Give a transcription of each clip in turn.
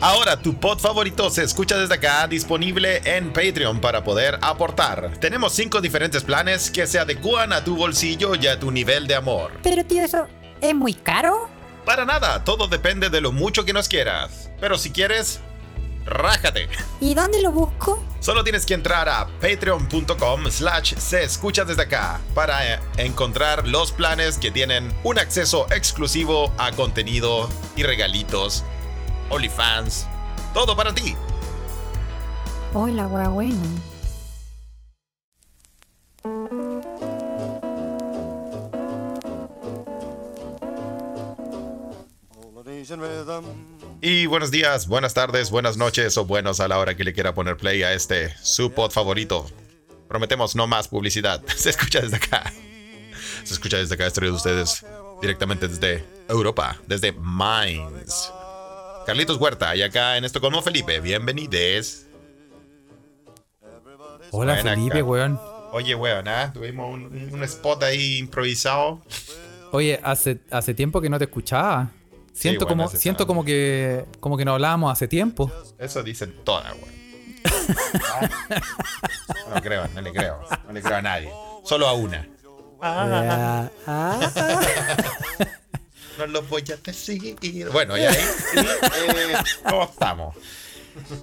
Ahora tu pod favorito se escucha desde acá, disponible en Patreon para poder aportar. Tenemos cinco diferentes planes que se adecúan a tu bolsillo y a tu nivel de amor. Pero tío, ¿eso es muy caro? Para nada, todo depende de lo mucho que nos quieras. Pero si quieres, rájate. ¿Y dónde lo busco? Solo tienes que entrar a patreon.com slash se escucha desde acá para eh, encontrar los planes que tienen un acceso exclusivo a contenido y regalitos, OnlyFans, todo para ti. Hola. Y buenos días, buenas tardes, buenas noches o buenos a la hora que le quiera poner play a este su pod favorito. Prometemos no más publicidad. Se escucha desde acá. Se escucha desde acá, estoy de ustedes directamente desde Europa, desde Mainz. Carlitos Huerta y acá en Estocolmo Felipe, bienvenides. Hola Ven Felipe, acá. weón. Oye, weón, ¿ah? tuvimos un, un spot ahí improvisado. Oye, hace, hace tiempo que no te escuchaba. Siento, bueno, como, siento tanto. como que como que no hablábamos hace tiempo. Eso dicen todas, weón. Ah, No creo, no le creo. No le creo a nadie. Solo a una. Ah, ah. No lo voy a decir. Bueno, y ahí. y, eh, ¿Cómo estamos?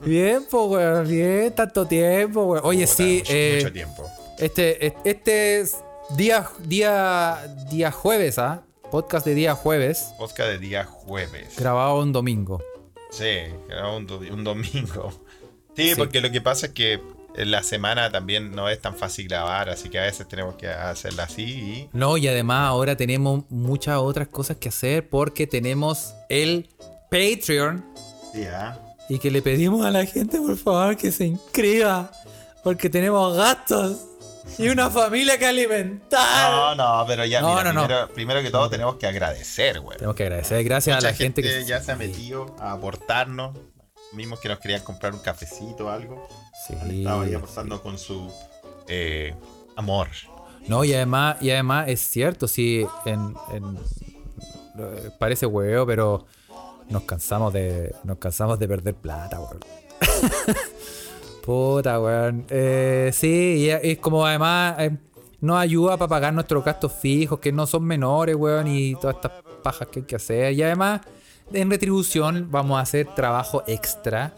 Bien, pues, weón, bien, tanto tiempo, weón. Oye, Puta, sí, mucho, eh, mucho tiempo. este, es- este es día, día, día jueves, ¿ah? Podcast de día jueves, Podcast de día jueves. grabado un domingo. Sí, era un, do- un domingo. Sí, Sí. porque lo que pasa es que la semana también no es tan fácil grabar, así que a veces tenemos que hacerla así y. No, y además ahora tenemos muchas otras cosas que hacer porque tenemos el Patreon ¿ah? y que le pedimos a la gente, por favor, que se inscriba porque tenemos gastos y una familia que alimentar. No, no, pero ya, No, mira, no, no. primero, primero que todo tenemos que agradecer, güey. Tenemos que agradecer, gracias Mucha a la gente, que ya se ha metido a aportarnos. Mismos que nos querían comprar un cafecito o algo. Sí. Estaba ahí aportando con su eh, amor. No, y además, y además es cierto, sí, en, en- eh, parece huevo, pero nos cansamos de. Nos cansamos de perder plata, weón. Puta, weón. Eh, sí, y es como además eh, nos ayuda para pagar nuestros gastos fijos, que no son menores, weón, y todas estas pajas que hay que hacer. Y además, en retribución, vamos a hacer trabajo extra,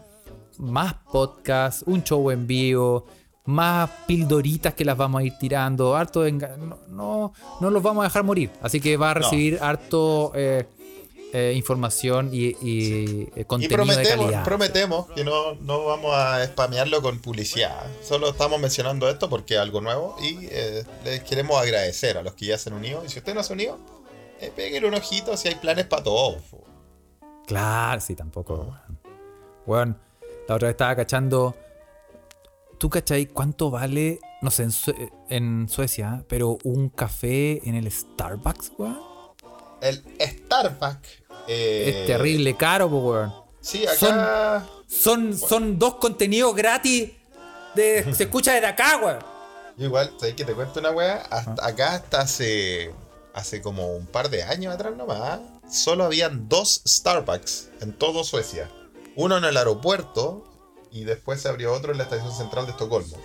más podcast, un show en vivo, más pildoritas que las vamos a ir tirando, harto de no, no, no los vamos a dejar morir. Así que va a recibir harto eh, eh, información y, y, eh, Y contenido de prometemos, calidad. prometemos que no, no vamos a spamearlo con publicidad. Solo estamos mencionando esto porque es algo nuevo y eh, les queremos agradecer a los que ya se han unido. Y si usted no se ha unido, pégale un ojito si hay planes para todos. Claro, sí, tampoco. Weón. Weón, la otra vez estaba cachando. ¿Tú cachai cuánto vale, no sé, en, Sue- en Suecia, pero un café en el Starbucks, weón? El Starbucks. eh, es terrible caro, weón. Sí, acá. Son, son dos contenidos gratis de se escucha desde acá, weón. Yo igual, ¿sabes que te cuento una weá? Hasta acá hasta hace. Hace como un par de años atrás nomás. Solo habían dos Starbucks en todo Suecia. Uno en el aeropuerto y después se abrió otro en la estación central de Estocolmo.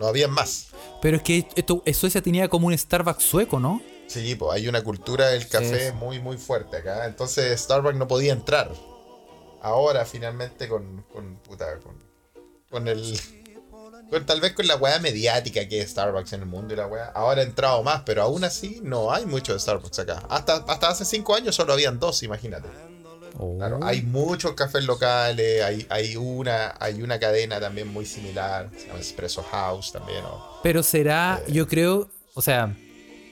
No habían más. Pero es que esto, Suecia tenía como un Starbucks sueco, ¿no? Sí, pues hay una cultura del café Sí. muy, muy fuerte acá. Entonces Starbucks no podía entrar. Ahora finalmente con. con puta, con, con el. Con- tal vez con la weá mediática que es Starbucks en el mundo y la weá. Ahora ha entrado más, pero aún así no hay mucho de Starbucks acá. Hasta, hasta hace cinco años solo habían dos, imagínate. Oh. Claro, hay muchos cafés locales, hay, hay una, hay una cadena también muy similar, se llama Espresso House también. Pero será, yo creo, o sea,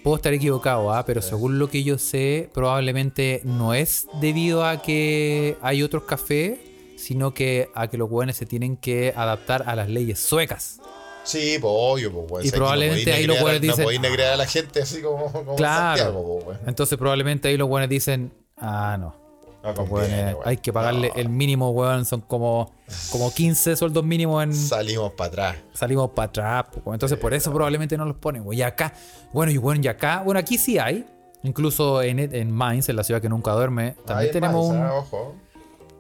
puedo estar equivocado, ¿ah? pero según lo que yo sé, probablemente no es debido a que hay otros cafés, sino que a que los hueones se tienen que adaptar a las leyes suecas. Sí, pues obvio, pues, weón. Y probablemente ahí los weones dicen, No podéis negrear a la gente así como, Claro. Santiago, pues. Entonces probablemente ahí los hueones dicen, ah, no. No los conviene, hueones, hay que pagarle el mínimo, weón, son como, como 15 sueldos mínimos en... Salimos para atrás. salimos para atrás. Entonces, por eso probablemente no los ponen. Y acá, bueno, y bueno, y acá, bueno, aquí sí hay. Incluso en, en Mainz, en la ciudad que nunca duerme, también tenemos un. ah, ojo.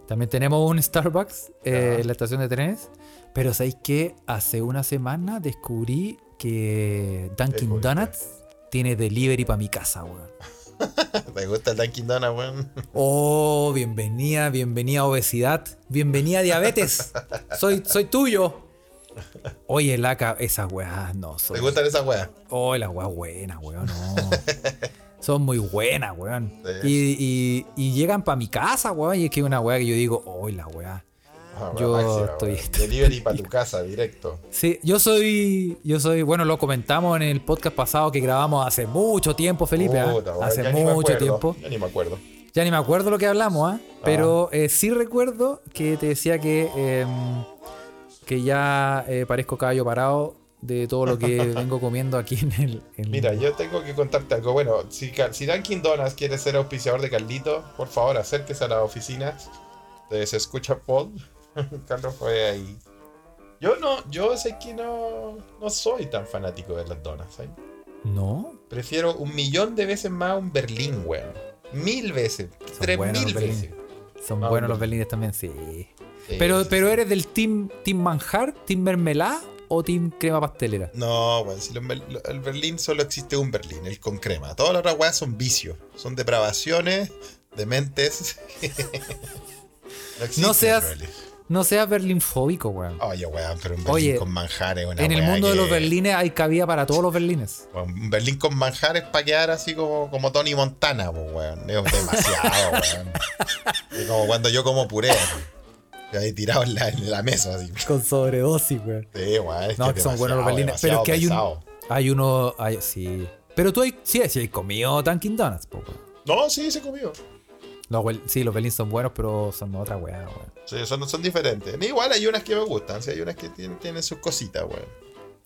También tenemos un Starbucks eh, en la estación de trenes. Pero ¿sabéis qué? Hace una semana descubrí que Dunkin'. Donuts tiene delivery para mi casa, weón. ¿Te gusta el Dunkin' Donuts, weón? Oh, bienvenida, bienvenida a obesidad, bienvenida a diabetes. Soy, soy tuyo. Oye, laca, esas weas no ¿Te soy. gustan esas weas? Oh, las weas buenas, weón, no. Son muy buenas, weón. Sí. Y, y- y llegan para mi casa, weón. Y es que es una wea que yo digo, oh, la wea. Ah, Yo máxima, estoy-. Delivery para tu casa, directo. Sí, yo soy, yo soy, bueno, lo comentamos en el podcast pasado que grabamos hace mucho tiempo, Felipe, ¿ah? Puta, hace mucho tiempo. Ya ni me acuerdo. Ya ni me acuerdo lo que hablamos, ¿ah? Pero eh, sí recuerdo que te decía que, em, que ya eh, parezco caballo parado de todo lo que vengo comiendo aquí en el. en- Mira, yo tengo que contarte algo. Bueno, si, si Dunkin' Donuts quiere ser auspiciador de Carlito, por favor, acérquese a las oficinas de Se Escucha Pod. Carlos fue ahí. Yo no, yo sé que no, no soy tan fanático de las donuts. ¿sabes? No. Prefiero un millón de veces más un Berlín, weón. Mil veces. Son tres mil veces. Son buenos los berlines también, sí. Sí, Pero, sí, pero eres del team, team manjar, team mermelada o team crema pastelera. No, weón, si el Berlín solo existe un Berlín, el con crema. Todas las otras weas son vicios, son depravaciones, dementes. no, No seas-. No seas berlinfóbico, weón. Oye, weón, pero un Berlín Oye, con manjares, una en el mundo de los berlines hay cabida para todos los berlines. weón, Un Berlín con manjares para quedar así como, como Tony Montana, pues, weón. Es demasiado, weón. Es como cuando yo como puré, así. Ahí tirado en la, en la mesa, así. Con sobredosis, weón. Sí, weón. No, que son buenos los berlines. Pero es que hay un. Hay uno. hay- sí. Pero tú hay, sí, sí, hay comido Dunkin' Donuts, po, weón. No, sí, se comió. Los wel- sí, los berlines son buenos, pero son otra weá, weón. Sí, son, son diferentes. Igual hay unas que me gustan, sí, hay unas que tienen, tienen sus cositas, weón.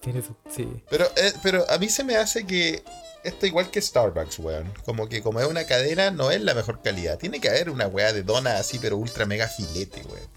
Tiene su- sí. Pero, eh, pero a mí se me hace que esto igual que Starbucks, weón. Como que como es una cadena, no es la mejor calidad. Tiene que haber una weá de dona así, pero ultra mega filete, weón.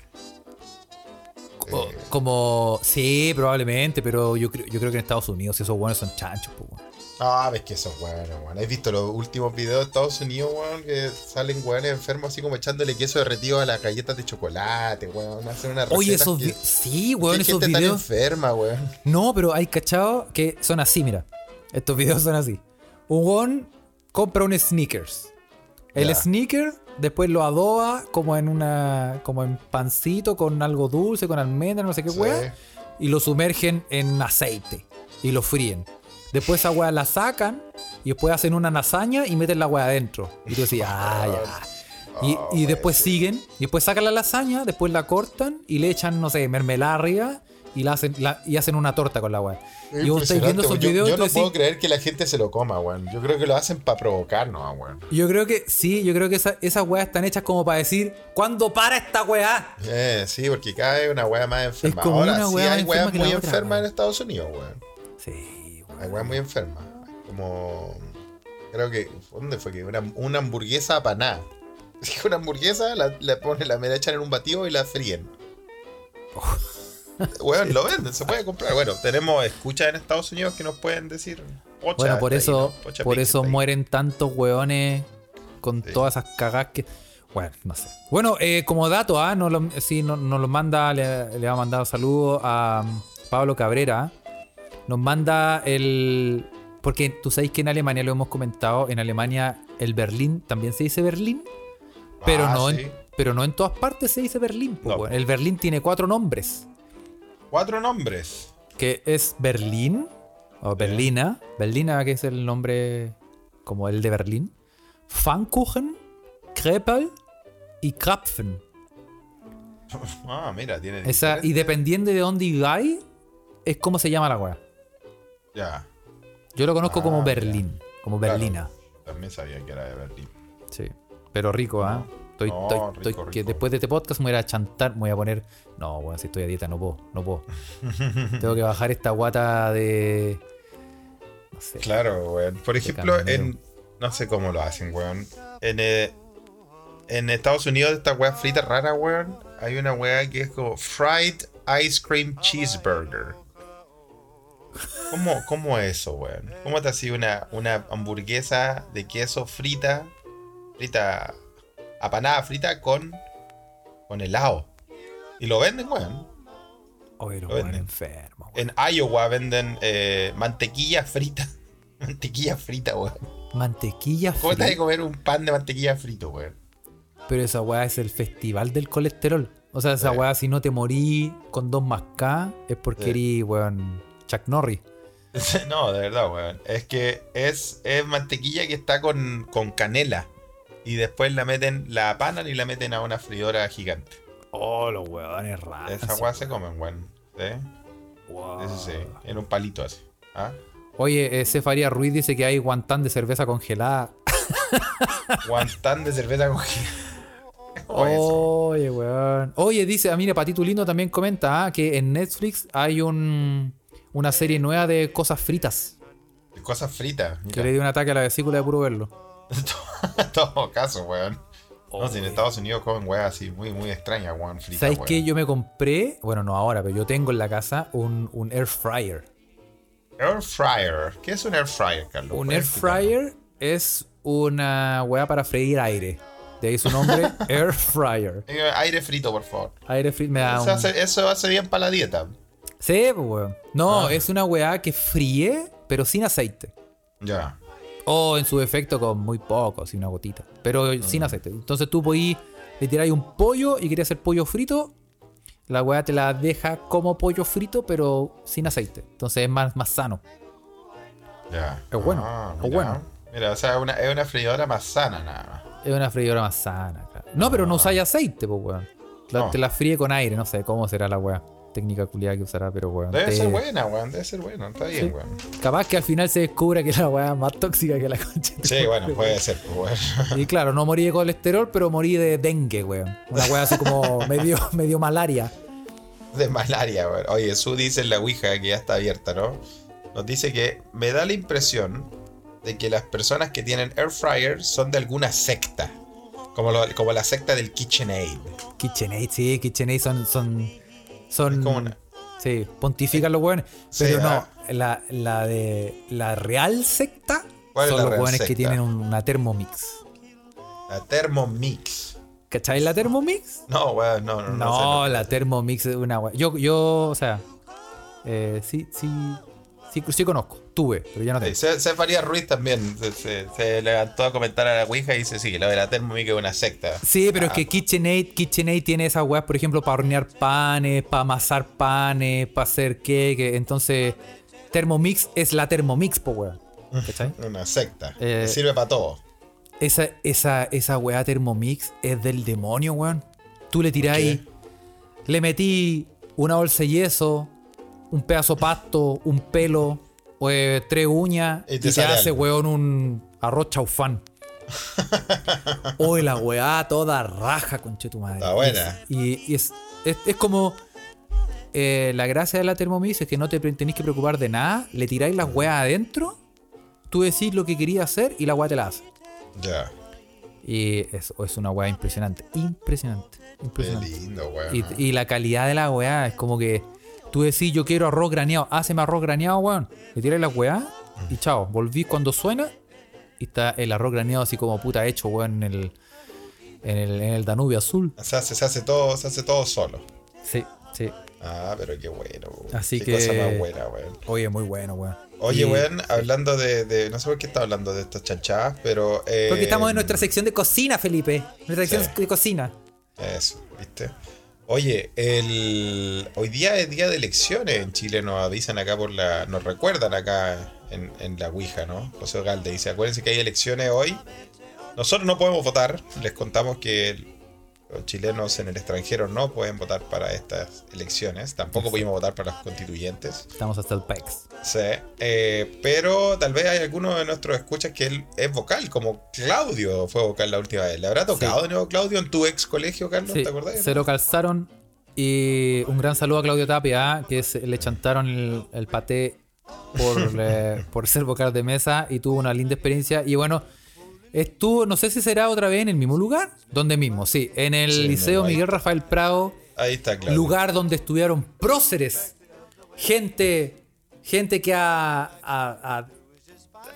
Co- Eh, Como. Sí, probablemente, pero yo creo, yo creo que en Estados Unidos esos buenos son chanchos, po, weón. Ah, ves que eso es bueno, weón. ¿Has visto los últimos videos de Estados Unidos, weón? Que salen weones enfermos así como echándole queso derretido a las galletas de chocolate, weón. Hacen una Oye, recetas esos. que- vi- Sí, weón, esos gente tan videos. enferma, weón. No, pero hay cachado que son así, mira. Estos videos son así. Un weón compra un sneakers. El Ya. sneaker después lo adoba como en una. como en pancito con algo dulce, con almendra, no sé qué Sí. weá. Y lo sumergen en aceite. Y lo fríen. Después esa weá la sacan. Y después hacen una lasaña y meten la weá adentro. Y tú decís, ah, ya. Y, Oh, y después siguen, y después sacan la lasaña, después la cortan y le echan, no sé, mermelada arriba y la hacen, la- y hacen una torta con la weá. Y vos estáis viendo esos videos Yo, no decís- puedo creer que la gente se lo coma, weón. Yo creo que lo hacen para provocarnos, weón. Yo creo que sí, yo creo que esa- esas weas están hechas como para decir, ¿cuándo para esta weá? Eh, sí, porque cada vez una weá más enferma. como Ahora una sí weá más hay weas muy otra, enfermas en Estados Unidos, weón. Sí, weón. Hay weas muy enfermas. Como. Creo que. ¿Dónde fue que? Una, una hamburguesa apanada. Una hamburguesa, la, la ponen, la me la echan en un batido y la fríen. Weón, lo venden, se puede comprar. Bueno, tenemos escuchas en Estados Unidos que nos pueden decir. Pocha Bueno, por ahí, eso, por eso mueren tantos weones con Sí. todas esas cagas que. Bueno, no sé. Bueno, eh, como dato, ah, nos lo, sí, no- nos lo manda, le, le va a mandar un saludo a um, Pablo Cabrera. Nos manda el. Porque tú sabes que en Alemania lo hemos comentado, en Alemania el Berlín también se dice Berlín, pero, Ah, no, sí. en, pero no en todas partes se dice Berlín. No. weón. El Berlín tiene cuatro nombres, Cuatro nombres. que es Berlín, o Berlina, Berlina que es el nombre como el de Berlín, Pfannkuchen, Krepel y Krapfen. Ah, mira, tiene. Esa, y dependiendo de dónde digáis, es como se llama la weá. Ya. Yo lo conozco Ah, como mira. Berlín, como Claro. Berlina. También sabía que era de Berlín. Sí. Pero rico, ¿ah? Estoy, No, estoy- rico, estoy- que después de este podcast me voy a chantar, me voy a poner. No, bueno, si estoy a dieta, no puedo, no puedo. Tengo que bajar esta guata de. No sé. Claro, weón. Por ejemplo, en. No sé cómo lo hacen, weón. En, eh, en Estados Unidos, esta weá frita rara, weón. Hay una weá que es como Fried Ice Cream Cheeseburger. ¿Cómo, cómo es eso, weón? ¿Cómo te hacía una, una hamburguesa de queso frita? Frita. Apanada frita con con helado. Y lo venden, weón. Oye, Lo weón. En Iowa venden eh, mantequilla frita. mantequilla frita, weón. Mantequilla ¿Cómo te a frita. comer un pan de mantequilla frito, weón? Pero esa weá es el festival del colesterol. O sea, esa Sí. weá, si no te morí con dos más K, es porque Sí. eres, weón, Chuck Norris. No, de verdad, weón. Es que es, es mantequilla que está con, con canela. Y después la meten, la apanan y la meten a una freidora gigante. Oh, los weones raros. Esa weá se comen, weón. ¿Sí? Eso sí, en un palito así. ¿Ah? Oye, eh, Cefaría Ruiz dice que hay guantán de cerveza congelada. Guantán de cerveza congelada. Oye, weón. Oye, dice, ah, mira, Patito Lindo también comenta ah, que en Netflix hay un, una serie nueva de cosas fritas. Cosas fritas. Que le dio un ataque a la vesícula de puro verlo. En todo caso, weón. No, si en. Estados Unidos comen weas así muy, muy extrañas, weón. Fritas, ¿Sabes qué? Yo me compré, bueno, no ahora, pero yo tengo en la casa un, un air fryer. Air fryer. ¿Qué es un air fryer, Carlos? Un ¿Puedes air fryer es una weá para freír aire. De ahí su nombre, air fryer. Eh, Aire frito, por favor. Aire frito me da Eso un... hace, eso hace bien para la dieta. Sí, pues, weón. No, Ah. es una weá que fríe, pero sin aceite. Ya. O en su defecto con muy poco, así una gotita. Pero sin aceite. Entonces tú podís, le tiráis un pollo y querías hacer pollo frito. La weá te la deja como pollo frito, pero sin aceite. Entonces es más, más sano. Ya. Es bueno, Ah, es mira. bueno. Mira, o sea, es una, es una freidora más sana, nada más. Es una freidora más sana, claro. No, pero no usáis aceite, pues weón. La- No. Te la fríe con aire, no sé cómo será la weá. Técnica culiada que usará, pero weón. Debe te- ser buena, weón. Debe ser buena. Está bien, Sí. weón. Capaz que al final se descubra que la weá es más tóxica que la concha. Sí, bueno, puede ser, pues, weón. Y claro, no morí de colesterol, pero morí de dengue, weón. Una weá así como medio, medio malaria. De malaria, weón. Oye, Su dice en la Ouija que ya está abierta, ¿no? Nos dice que me da la impresión de que las personas que tienen air fryer son de alguna secta. Como, lo- como la secta del KitchenAid. KitchenAid, sí, KitchenAid son. son, son como una- Sí, pontifican los weones. Sí, Pero no, ah. la, la de. La real secta ¿Cuál es son los real weones que tienen una Thermomix. La Thermomix. ¿Cachai la Thermomix? No, weón, no, no, no. No, sé la Thermomix es una weá. Yo, yo, o sea. eh, sí, sí, sí. Sí conozco. Tuve, pero ya no tengo. Sí, Se- Cefaría Ruiz también se, se- se levantó a comentar a la Ouija y dice, sí, lo de la Thermomix es una secta. Sí, pero es Ah, que KitchenAid, KitchenAid tiene esas weas, por ejemplo, para hornear panes, para amasar panes, para hacer queque. Entonces, Thermomix es la Thermomix, po weón. ¿Cachai? Una secta. Eh, sirve para todo. Esa, esa, esa wea Thermomix es del demonio, weón. Tú le tiráis, le metí una bolsa de yeso, un pedazo de pasto, un pelo, pues, tres uñas, Y y te hace, algo. weón, un arroz chaufán. Oye, la weá toda raja, conche tu madre. Está buena. Y, y es, es, es como. eh, la gracia de la Thermomix es que no te tenéis que preocupar de nada. Le tiráis las weas adentro. Tú decís lo que querías hacer y la weá te la hace. Ya. Y es, es una weá impresionante. Impresionante. Qué Impresionante. lindo, weón. Y, y la calidad de la weá es como que tú decís, yo quiero arroz graneado, háceme arroz graneado, weón. Le tiras la weá y chao. Volví cuando suena y está el arroz graneado así como puta hecho, weón, en el, en el, en el Danubio azul. Se hace, se hace todo, se hace todo solo. Sí, sí. Ah, pero qué bueno. weón. Así qué que- cosa más buena, weón. Oye, muy bueno, weón. Oye, Y- weón, hablando de, de- No sé por qué está hablando de estas chanchadas, pero. eh, Porque estamos en nuestra sección de cocina, Felipe. Nuestra sección Sí. de cocina. Eso, ¿viste? Oye, el, hoy día es día de elecciones en Chile, nos avisan acá por la. Nos recuerdan acá en, en la Ouija, ¿no? José Ogalde dice: Acuérdense que hay elecciones hoy. Nosotros no podemos votar. Les contamos que los chilenos en el extranjero no pueden votar para estas elecciones. Tampoco pudimos votar para los constituyentes. Estamos hasta el PEX. Sí, eh, pero tal vez hay alguno de nuestros escuchas que él es vocal, como Claudio fue vocal la última vez. ¿Le habrá tocado de nuevo Claudio en tu ex colegio, Carlos? Sí, ¿Te acordás? se lo calzaron. Y un gran saludo a Claudio Tapia, que se- le chantaron el, el paté por, eh, por ser vocal de mesa y tuvo una linda experiencia. Y bueno, estuvo, no sé si será otra vez en el mismo lugar. ¿Dónde mismo? Sí, en el Sí, Liceo no. Miguel Rafael Prado, Ahí está Claudio. lugar donde estudiaron próceres. Gente, gente que ha, ha- ha-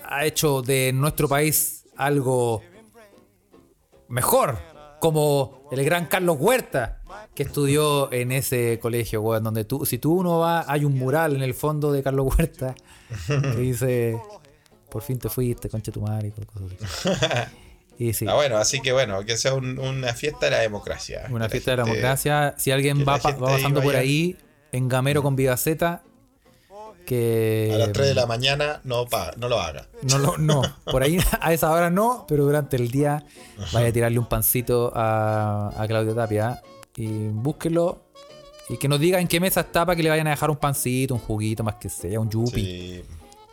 ha hecho de nuestro país algo mejor. Como el gran Carlos Huerta, que estudió en ese colegio, weón, donde tú, si tú uno va, hay un mural en el fondo de Carlos Huerta que dice, por fin te fuiste, concha tu madre, y cosas así. Y sí, Ah, bueno, así que bueno, que sea un- una fiesta de la democracia. una la fiesta de la democracia. Si alguien va, va pasando por ahí, en Gamero con Viva Z, que... A las 3 de la mañana no, pa- no lo haga. No, lo- no, por ahí a esa hora no, pero durante el día vaya a tirarle un pancito a, a Claudio Tapia y búsquelo y que nos diga en qué mesa está para que le vayan a dejar un pancito, un juguito más que sea, un yupi, Sí.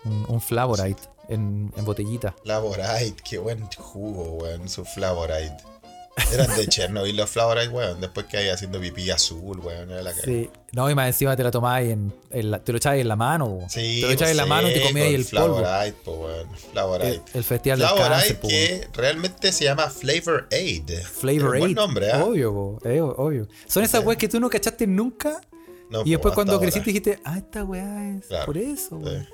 un, un flavorite en, en botellita. Flavorite, qué buen jugo, weón, su Flavorite. Eran de Chernobyl los Flavorite, weón. Después que hay haciendo pipí azul, weón. Era la que... Sí. No, y más encima te la tomáis en, en la- te lo echáis en la mano. Sí, te lo echáis en la mano y te sí, comíais con el polvo. Flavorite, po, weón. Flavorite. El, el festival Flavorite cáncer, po, weón. que realmente se llama Flavor Aid. Flavor Buen Aid. nombre, ¿ah? Obvio, po, eh, obvio. Son esas weas que tú no cachaste nunca No, y después cuando creciste dijiste, ah, esta weá es Claro, por eso. Sí,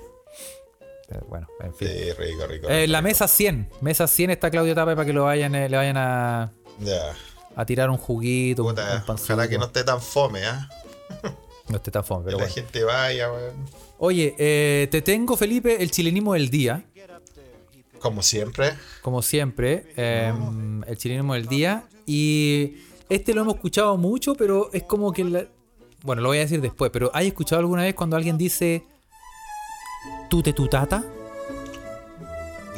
weón". Eh, Bueno, en fin. sí, rico, rico. Eh, rico, la rico. mesa 100. Mesa 100 está Claudio Tape para que lo vayan, eh, le vayan a, a tirar un juguito, un- Puta, un pancito. ojalá que no esté tan fome, ¿ah? No esté tan fome, Que pero la bueno. gente vaya, weón. Oye, eh, te tengo, Felipe, el chilenismo del día. Como siempre. Como siempre, eh, el chilenismo del día. Y este lo hemos escuchado mucho, pero es como que... la- bueno, lo voy a decir después, pero ¿hay escuchado alguna vez cuando alguien dice... ¿Tú te tu tata?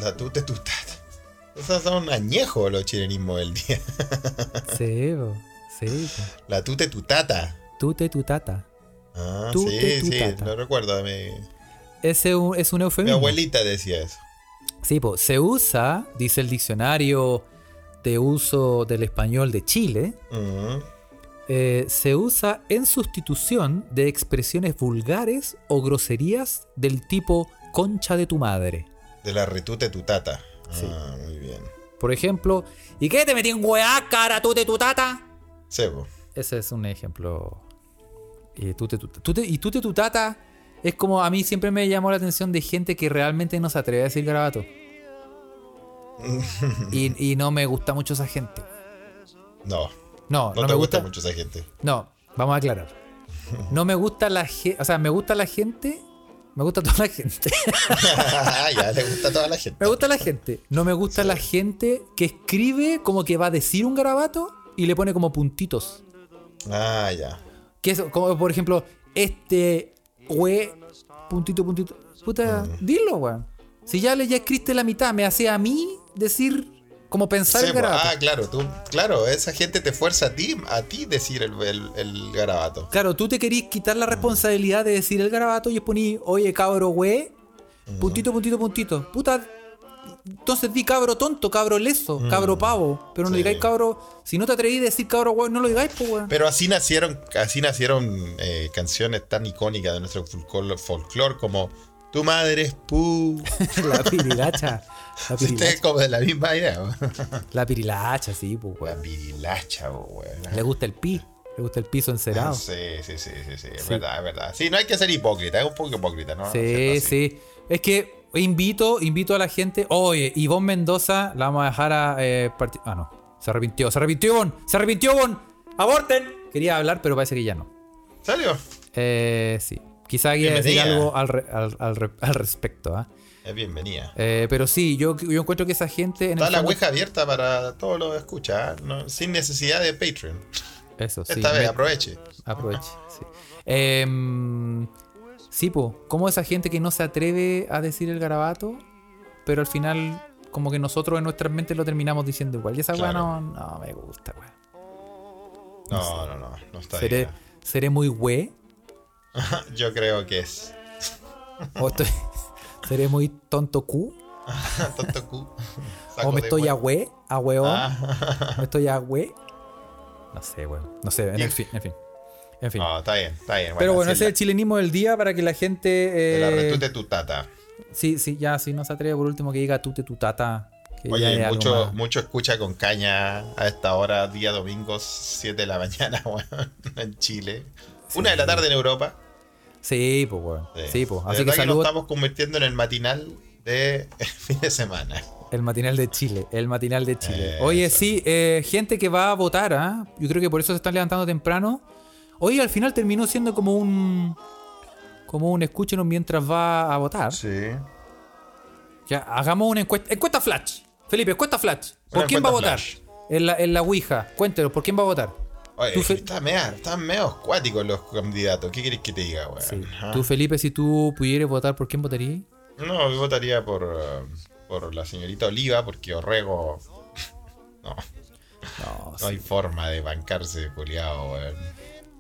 La tute tutata. Esos son añejos los chilenismos del día. Sí, po, sí. po. La tute tutata. Tú te tu tata. Ah, Tute sí, sí, tutata. lo recuerdo. Mi, Ese es un mi eufemismo. abuelita decía eso. Sí, pues se usa, dice el diccionario de uso del español de Chile, Ujú. Eh, se usa en sustitución de expresiones vulgares o groserías del tipo concha de tu madre. De la retute tutata. Sí. Ah, muy bien. Por ejemplo, ¿y qué te metí en weá, cara, tú de tu tata? Sí, po. Ese es un ejemplo. Y tú te, tu- tú te- y tú te tu tata es como a mí siempre me llamó la atención de gente que realmente no se atreve a decir garabato. y, y no me gusta mucho esa gente. No, No, no, no, te me gusta gusta. mucho esa gente. No, vamos a aclarar. No me gusta la gente. O sea, me gusta la gente. Me gusta toda la gente. ya le gusta toda la gente. me gusta la gente. No me gusta la gente que escribe como que va a decir un garabato y le pone como puntitos. Ah, ya. Que es como, por ejemplo, este we, puntito, puntito. Puta, Mm. dilo, weón. Si ya le ya escribiste la mitad, me hace a mí decir, como pensar Sí, el po. garabato. ah, claro, tú, claro, esa gente te fuerza a ti, a ti decir el, el, el garabato. Claro, tú te querís quitar la responsabilidad de decir el garabato y poní, oye, cabro, we, puntito, puntito, puntito. Puta, entonces di cabro tonto, cabro leso, cabro pavo. Pero no Sí. digáis cabro, si no te atreví a decir cabro, we, no lo digáis, pues, weón. Pero así nacieron, así nacieron eh, canciones tan icónicas de nuestro folclore como Tu madre es pu. la pirilacha. La Sí, es como de la misma idea. la pirilacha, sí, pues, La pirilacha, bo, weón. Le gusta el pi, le gusta el piso encerado. Sí, sí, sí, sí, sí, es verdad, es verdad. Sí, no hay que ser hipócrita, es un poco hipócrita, ¿no? Sí, sí. Es que invito, invito a la gente. Oye, Ivonne Mendoza la vamos a dejar a eh, Ah, no. Se arrepintió, se arrepintió Ivonne. Se arrepintió Ivonne. ¡Aborten! Quería hablar, pero parece que ya no. ¿En serio? Eh, sí. Quizá quiera decir algo al, re- al, al re- al respecto. ¿ah? Es bienvenida. Eh, pero sí, yo, yo encuentro que esa gente. En Está la ouija abierta para todos los escuchas, ¿no? sin necesidad de Patreon. Eso, sí. Esta vez me- aproveche. Aproveche, sí. Em, sí, po. Como esa gente que no se atreve a decir el garabato, pero al final, como que nosotros en nuestras mentes lo terminamos diciendo igual. Y esa weá Claro. no, no me gusta, weá. No, no, no, no está Seré, bien. seré muy we, Yo creo que es o estoy, seré muy tonto Q, tonto cu. o me estoy a huevo. we, a weón, Ah. me estoy a we. No sé, weón. No sé, en, el fin, en fin. En fin. No, está bien, está bien. pero bueno, ese es el chilenismo del día para que la gente. de la eh, retute tu tata. Sí, sí, ya, si no se atreve por último que diga tú te tu tata. Oye, mucho, mucho escucha con caña a esta hora, día domingo, 7 de la mañana, weón, en Chile. Una de la tarde en Europa. Sí, pues, weón. Sí, pues. De Así que que nos estamos convirtiendo en el matinal de fin de semana. El matinal de Chile, el matinal de Chile. Oye, sí, eh, gente que va a votar, ¿ah? Yo creo que por eso se están levantando temprano. Oye, al final terminó siendo como un. Como un escúchenos mientras va a votar. Sí. Ya, hagamos una encuesta. Encuesta Flash. Felipe, encuesta Flash. ¿Por Una quién va a votar? flash. En la, en la Ouija. Cuéntenos, ¿por quién va a votar? Oye, están medio, están medio acuáticos los candidatos. ¿Qué querés que te diga, weón? Sí. Tú, Felipe, si tú pudieras votar, ¿por quién votarías? No, yo votaría por, eh, por la señorita Oliva, porque Orrego. No, No, no hay forma de bancarse, culiado, weón.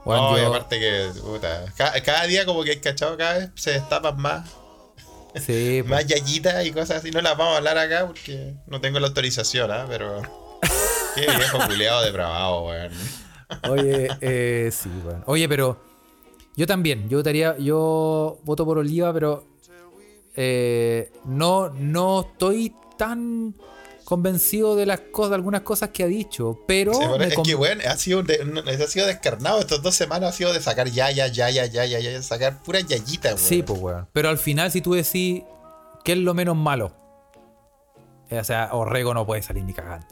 Weón, no, y aparte que, puta, cada, cada día como que cachado, cada vez se destapan más, Sí, pues. más yayitas y cosas así. No las vamos a hablar acá porque no tengo la autorización, ¿ah? Pero. Qué viejo culiado depravado, weón. Oye, eh, sí, bueno. Oye, pero yo también, yo votaría, yo voto por Oliva, pero eh, no, no estoy tan convencido de las cosas, de algunas cosas que ha dicho, pero Sí, bueno, es que, weón, ha sido, de- ha sido descarnado. Estas dos semanas ha sido de sacar ya, ya, ya, ya, ya, ya, ya, sacar pura yayita, weón. sí, pues weón. Pero al final, si tú decís qué es lo menos malo, eh, o sea, Orrego no puede salir ni cagando.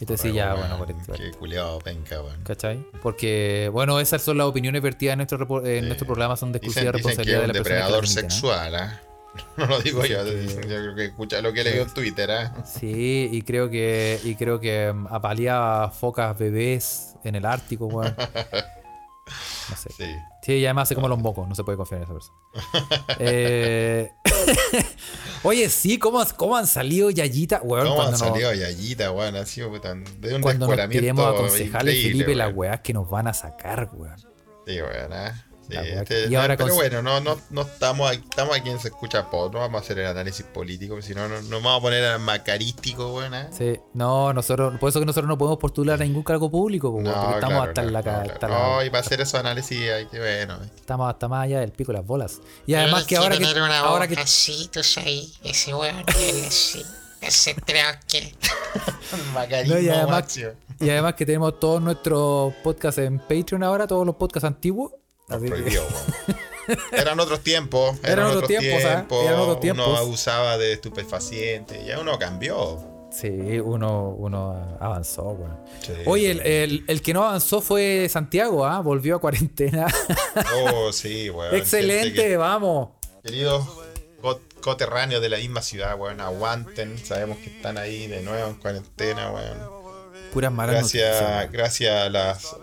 Y tú decís, ya, bueno, por esto. Qué culiado penca, weón. ¿Cachai? Porque, bueno, esas son las opiniones vertidas en nuestro, en Sí. nuestro programa, son de Dicen, exclusiva dicen que responsabilidad es de un la persona que depredador sexual, ¿ah? No lo digo yo, yo creo que escucha lo que leí en Twitter, ¿ah? Sí, y creo que y creo que mm, apalía focas bebés en el Ártico, weón. No sé. Sí. Sí, y además se come los mocos, no se puede confiar en esa persona. Eh, Oye, sí, ¿cómo, cómo han salido yayitas, weón? ¿Cómo han salido Yayita, weón? Ha sido puta, de un cuando nos queremos aconsejarle, Felipe, las weas que nos van a sacar, weón. Sí, weón, ¿ah? Sí, este- y ahora pero con- bueno, no, no, no estamos, aquí, estamos aquí en Se Escucha Pod, no vamos a hacer el análisis político, si no, no nos vamos a poner a macarístico, weón, ¿ah? Sí, no, nosotros, por eso que nosotros no podemos postular a ningún cargo público, porque estamos claro, hasta en la, claro, ca- claro. hasta la- No, y para hacer esos análisis hay que, bueno, estamos hasta más allá del pico de las bolas. Y además que ahora que tener una ahora que así, tú sabes, ese weón, así, ese que macarismo No, y además, y además que tenemos todos nuestros podcasts en Patreon ahora, todos los podcasts antiguos. Nos prohibió. Eran otros tiempos. Eran otros tiempos, ¿ah? Eran otros tiempos. Uno abusaba de estupefacientes. Ya uno cambió. Sí, uno, uno avanzó, weón. Sí. Oye, el, el- el que no avanzó fue Santiago, ¿ah? Volvió a cuarentena. Oh, sí, weón. Excelente, vamos. que- Queridos co- coterráneos de la misma ciudad, weón, aguanten. Sabemos que están ahí de nuevo en cuarentena, weón. Puras malas Gracias, noticias. gracias a las.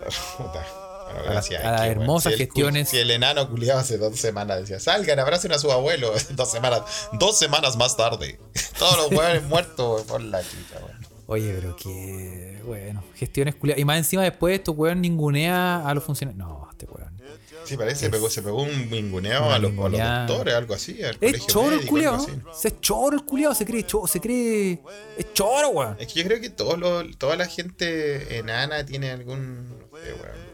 Bueno, gracias a las hermosas Si el gestiones. Si el enano culiado hace dos semanas decía, salgan, abracen a su abuelo. Dos semanas, dos semanas más tarde. Todos los weones muertos por la chica, weón. Oye, pero que. Bueno, gestiones culiadas. Y más encima después estos weón ningunea a los funcionarios. No, este weón. Sí, parece, se pegó, se pegó un minguneo Una a los, a los doctores, algo así. Al Es choro el médico, así. Se es choro el culiado. Se cree choro. Se cree. Es choro, weón. Es que yo creo que todos los- toda la gente enana tiene algún. Sé, weón.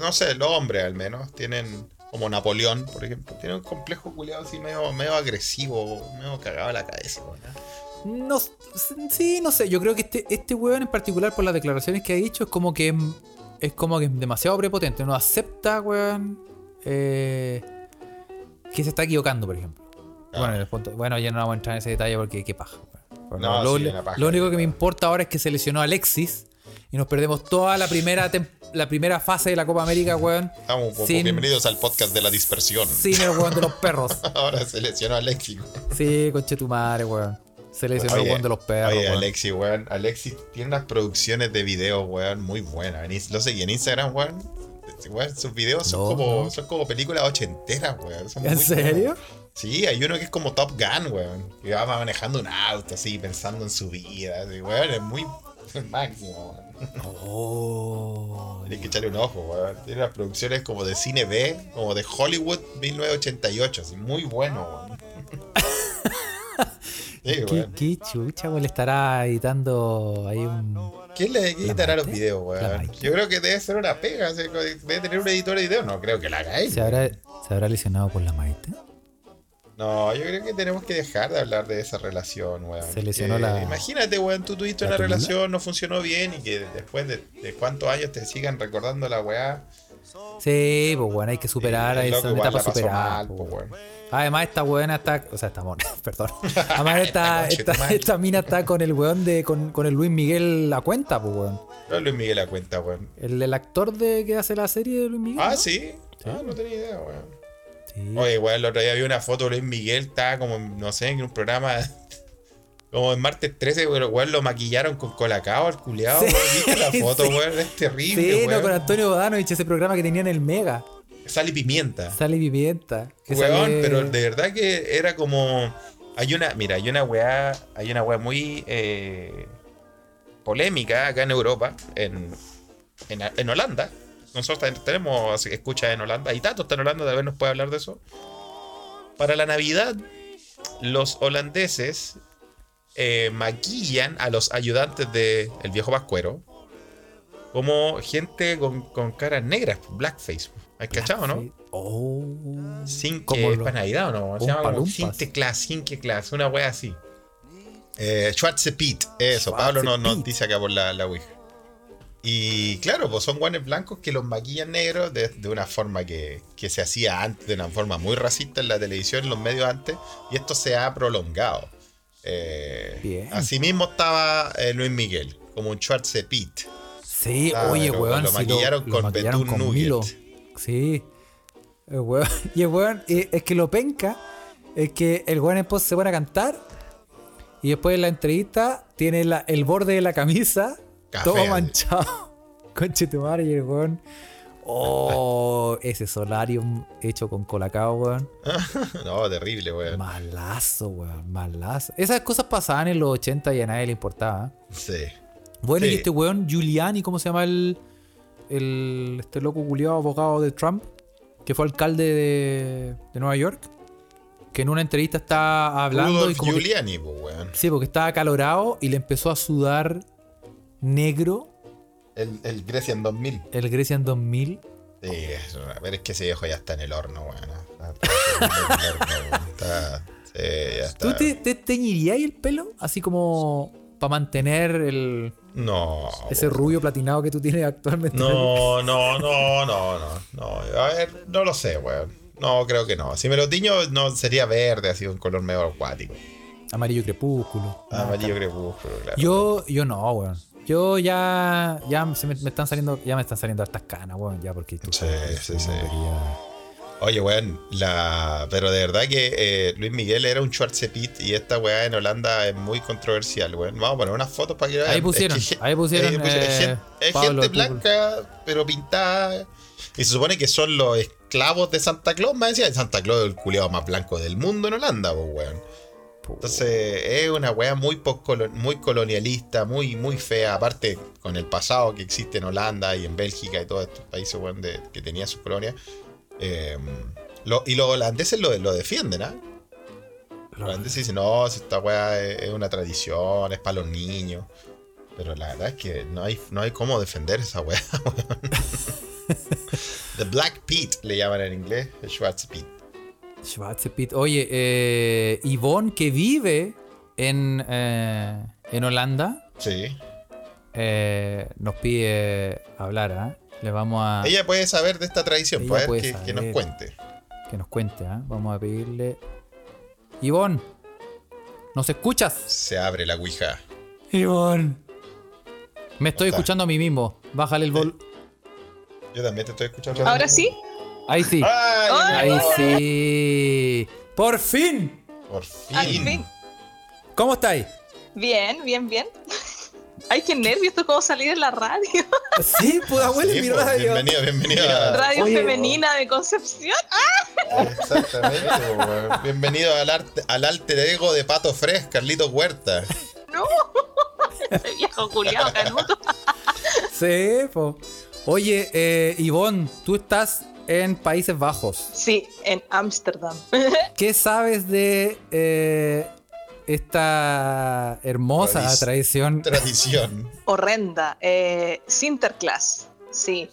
No sé, los hombres al menos tienen. Como Napoleón, por ejemplo. Tiene un complejo culiado así medio, medio agresivo, medio cagado a la cabeza, weón. No, sí, no sé. Yo creo que este, este weón en particular, por las declaraciones que ha dicho, es como que es, como que es demasiado prepotente. No acepta, weón, eh, que se está equivocando, por ejemplo. Ah. Bueno, en el punto- bueno, ya no vamos a entrar en ese detalle porque qué paja. weón. Bueno, No, lo, sí, paja, lo único que me importa ahora es que se lesionó Alexis y nos perdemos toda la primera, la primera fase de la Copa América, weón. Estamos un Sin- bienvenidos al podcast de la dispersión. Sin el weón de los perros. Ahora se lesionó a Alexi. Sí, conche tu madre, weón. Se lesionó el weón de los perros, Oye, weón. Alexi, weón. Alexi tiene unas producciones de videos, weón, muy buenas. Lo seguí en Instagram, weón. Weón, Sus videos son, No, como, no. son como películas ochenteras, weón. Son ¿En muy serio? buenas. Sí, hay uno que es como Top Gun, weón. Que va manejando un auto así, pensando en su vida. Así, weón, es muy el máximo, weón. Oh. Tienes que echarle un ojo, weón. Tiene unas producciones como de cine B, como de Hollywood 1988, así, muy bueno, weón. Sí, ¿Qué, weón. qué chucha, weón? Le estará editando ahí un. ¿Quién le editará los videos, weón? Yo creo que debe ser una pega, debe tener un editor de video. No creo que la haga él. ¿Se habrá, ¿Se habrá lesionado por la maite? No, yo creo que tenemos que dejar de hablar de esa relación, weón. Se lesionó Que la- Imagínate, weón, tú tuviste una relación, no funcionó bien y que después de, de cuántos años te sigan recordando la weá. Sí, pues bueno, hay que superar, etapas la pasó superadas. mal, pues, pues. Además, esta buena está. O sea, esta mona, perdón. Además, esta, Esta mina está con el weón de. con, con el Luis Miguel la cuenta, pues weón. No, Luis Miguel la cuenta, weón. El, el actor de que hace la serie de Luis Miguel. Ah, ¿no? sí. Ah, no tenía idea, weón. Sí. Oye, weón, el otro día vi una foto de Luis Miguel, estaba como, no sé, en un programa. Como en martes 13, weón, weón, lo maquillaron con colacao al culiado, Sí. ¿Viste la foto, sí. weón? Es terrible, Sí, no, con Antonio Bodanovich, ese programa que tenía en el Mega. Sal y pimienta. Que Weón, sale- pero de verdad que era como. Hay una. Mira, hay una weá. Hay una weá muy eh, polémica acá en Europa. En, en, en Holanda. Nosotros ten- tenemos escucha en Holanda. Y Tato está en Holanda, tal vez nos puede hablar de eso. Para la Navidad, los holandeses eh, maquillan a los ayudantes del viejo Pascuero como gente con, con caras negras, blackface. ¿Has cachado, no? Oh. Sin que es para Navidad o no, se llama como. Sinterklaas, Sinterklaas, una wea así. Eh, Schwarzepit, eso, Pablo nos, Schwarzepit. dice acá por la, la Ouija. Y claro, pues son guanes blancos que los maquillan negros de, de una forma que, que se hacía antes, de una forma muy racista en la televisión, en los medios antes, y esto se ha prolongado. Eh. Asimismo estaba eh, Luis Miguel, como un Schwarzepit. Sí, Claro, oye, weón. lo sí, maquillaron con maquillaron betún con nugget. Milo. Sí. El weón, y el weón, eh, es que lo penca, es que el weón después se pone a cantar y después en la entrevista tiene la- el borde de la camisa Café, todo manchado. Conche tu madre y el weón. Oh, ese solarium hecho con colacao, weón. no, terrible, weón. Malazo, weón, malazo. Esas cosas pasaban en los 80 y a nadie le importaba. ¿eh? Sí. Bueno, Sí. y este weón, Giuliani, ¿cómo se llama el, el este loco culiado abogado de Trump? Que fue alcalde de, de Nueva York. Que en una entrevista estaba hablando y Rudolf como que- Giuliani, pues, weón. sí, porque estaba acalorado y le empezó a sudar negro El, el Grecia en 2000. el Grecian 2000. Sí, una- pero es que ese viejo ya está en el horno, weón. Está- sí, ya está. ¿Tú te, te teñirías el pelo? Así como para mantener el, No. ese rubio platinado que tú tienes actualmente. No, no, no, no, no, no. A ver, no lo sé, weón. No, creo que no. Si me lo tiño, no sería verde, así un color medio acuático. Amarillo crepúsculo. Amarillo crepúsculo, claro. Yo, yo no, weón. Yo ya, ya se me, me están saliendo, ya me están saliendo hartas canas, weón, ya porque tú Sí, sí, sí. Oye, weón, la... pero de verdad que eh, Luis Miguel era un Schwarzepit y esta weá en Holanda es muy controversial, weón. Vamos a poner unas fotos para que vean. Ahí pusieron, Es que- ahí pusieron, pues, es eh, gen- es Pablo, gente tú- blanca, pero pintada. Y se supone que son los esclavos de Santa Claus, me decía. Santa Claus es el culiado más blanco del mundo en Holanda, pues, weón. Entonces es una weá muy, muy colonialista, muy, muy fea. Aparte, con el pasado que existe en Holanda y en Bélgica y todos estos países weón, que tenían sus colonias. Lo- y los holandeses lo, defienden, ¿ah? Los holandeses dicen, no, esta weá es, una tradición, es para los niños. Pero la verdad es que no hay, no hay cómo defender esa weá. The Black Pete le llaman en inglés, el Schwarz Pete. Schwarzepit. Oye, eh, Yvonne, que vive en, eh, en Holanda, Sí. eh, nos pide hablar, ¿ah? Le vamos a Ella puede saber de esta tradición, pues, ver puede que, que nos cuente. que nos cuente, ¿ah? Vamos a pedirle. Yvonne, ¿nos escuchas? Se abre la Ouija. Yvonne. Me estoy está? escuchando a mí mismo. Bájale el vol. Yo también te estoy escuchando. ¿Ahora sí? Ahí sí. ¡Ay! Ahí sí. ¡Por fin! Por fin. Al fin. ¿Cómo estáis? Bien, bien, bien. Ay, qué nervios, esto es como salir en la radio. Sí, puta abuela, Sí, mi pues, radio. bienvenido, bienvenido. Radio Oye, femenina de Concepción. Exactamente. pues. Bienvenido al, arte, al alter ego de Pato Fresh, Carlito Huerta. No. Ese viejo culiado canuto. Sí, po. Oye, eh, Ivonne, tú estás en Países Bajos. Sí, en Ámsterdam. ¿Qué sabes de eh, esta hermosa Tradic- tradición? Tradición. Horrenda. Eh, Sinterklaas. Sí.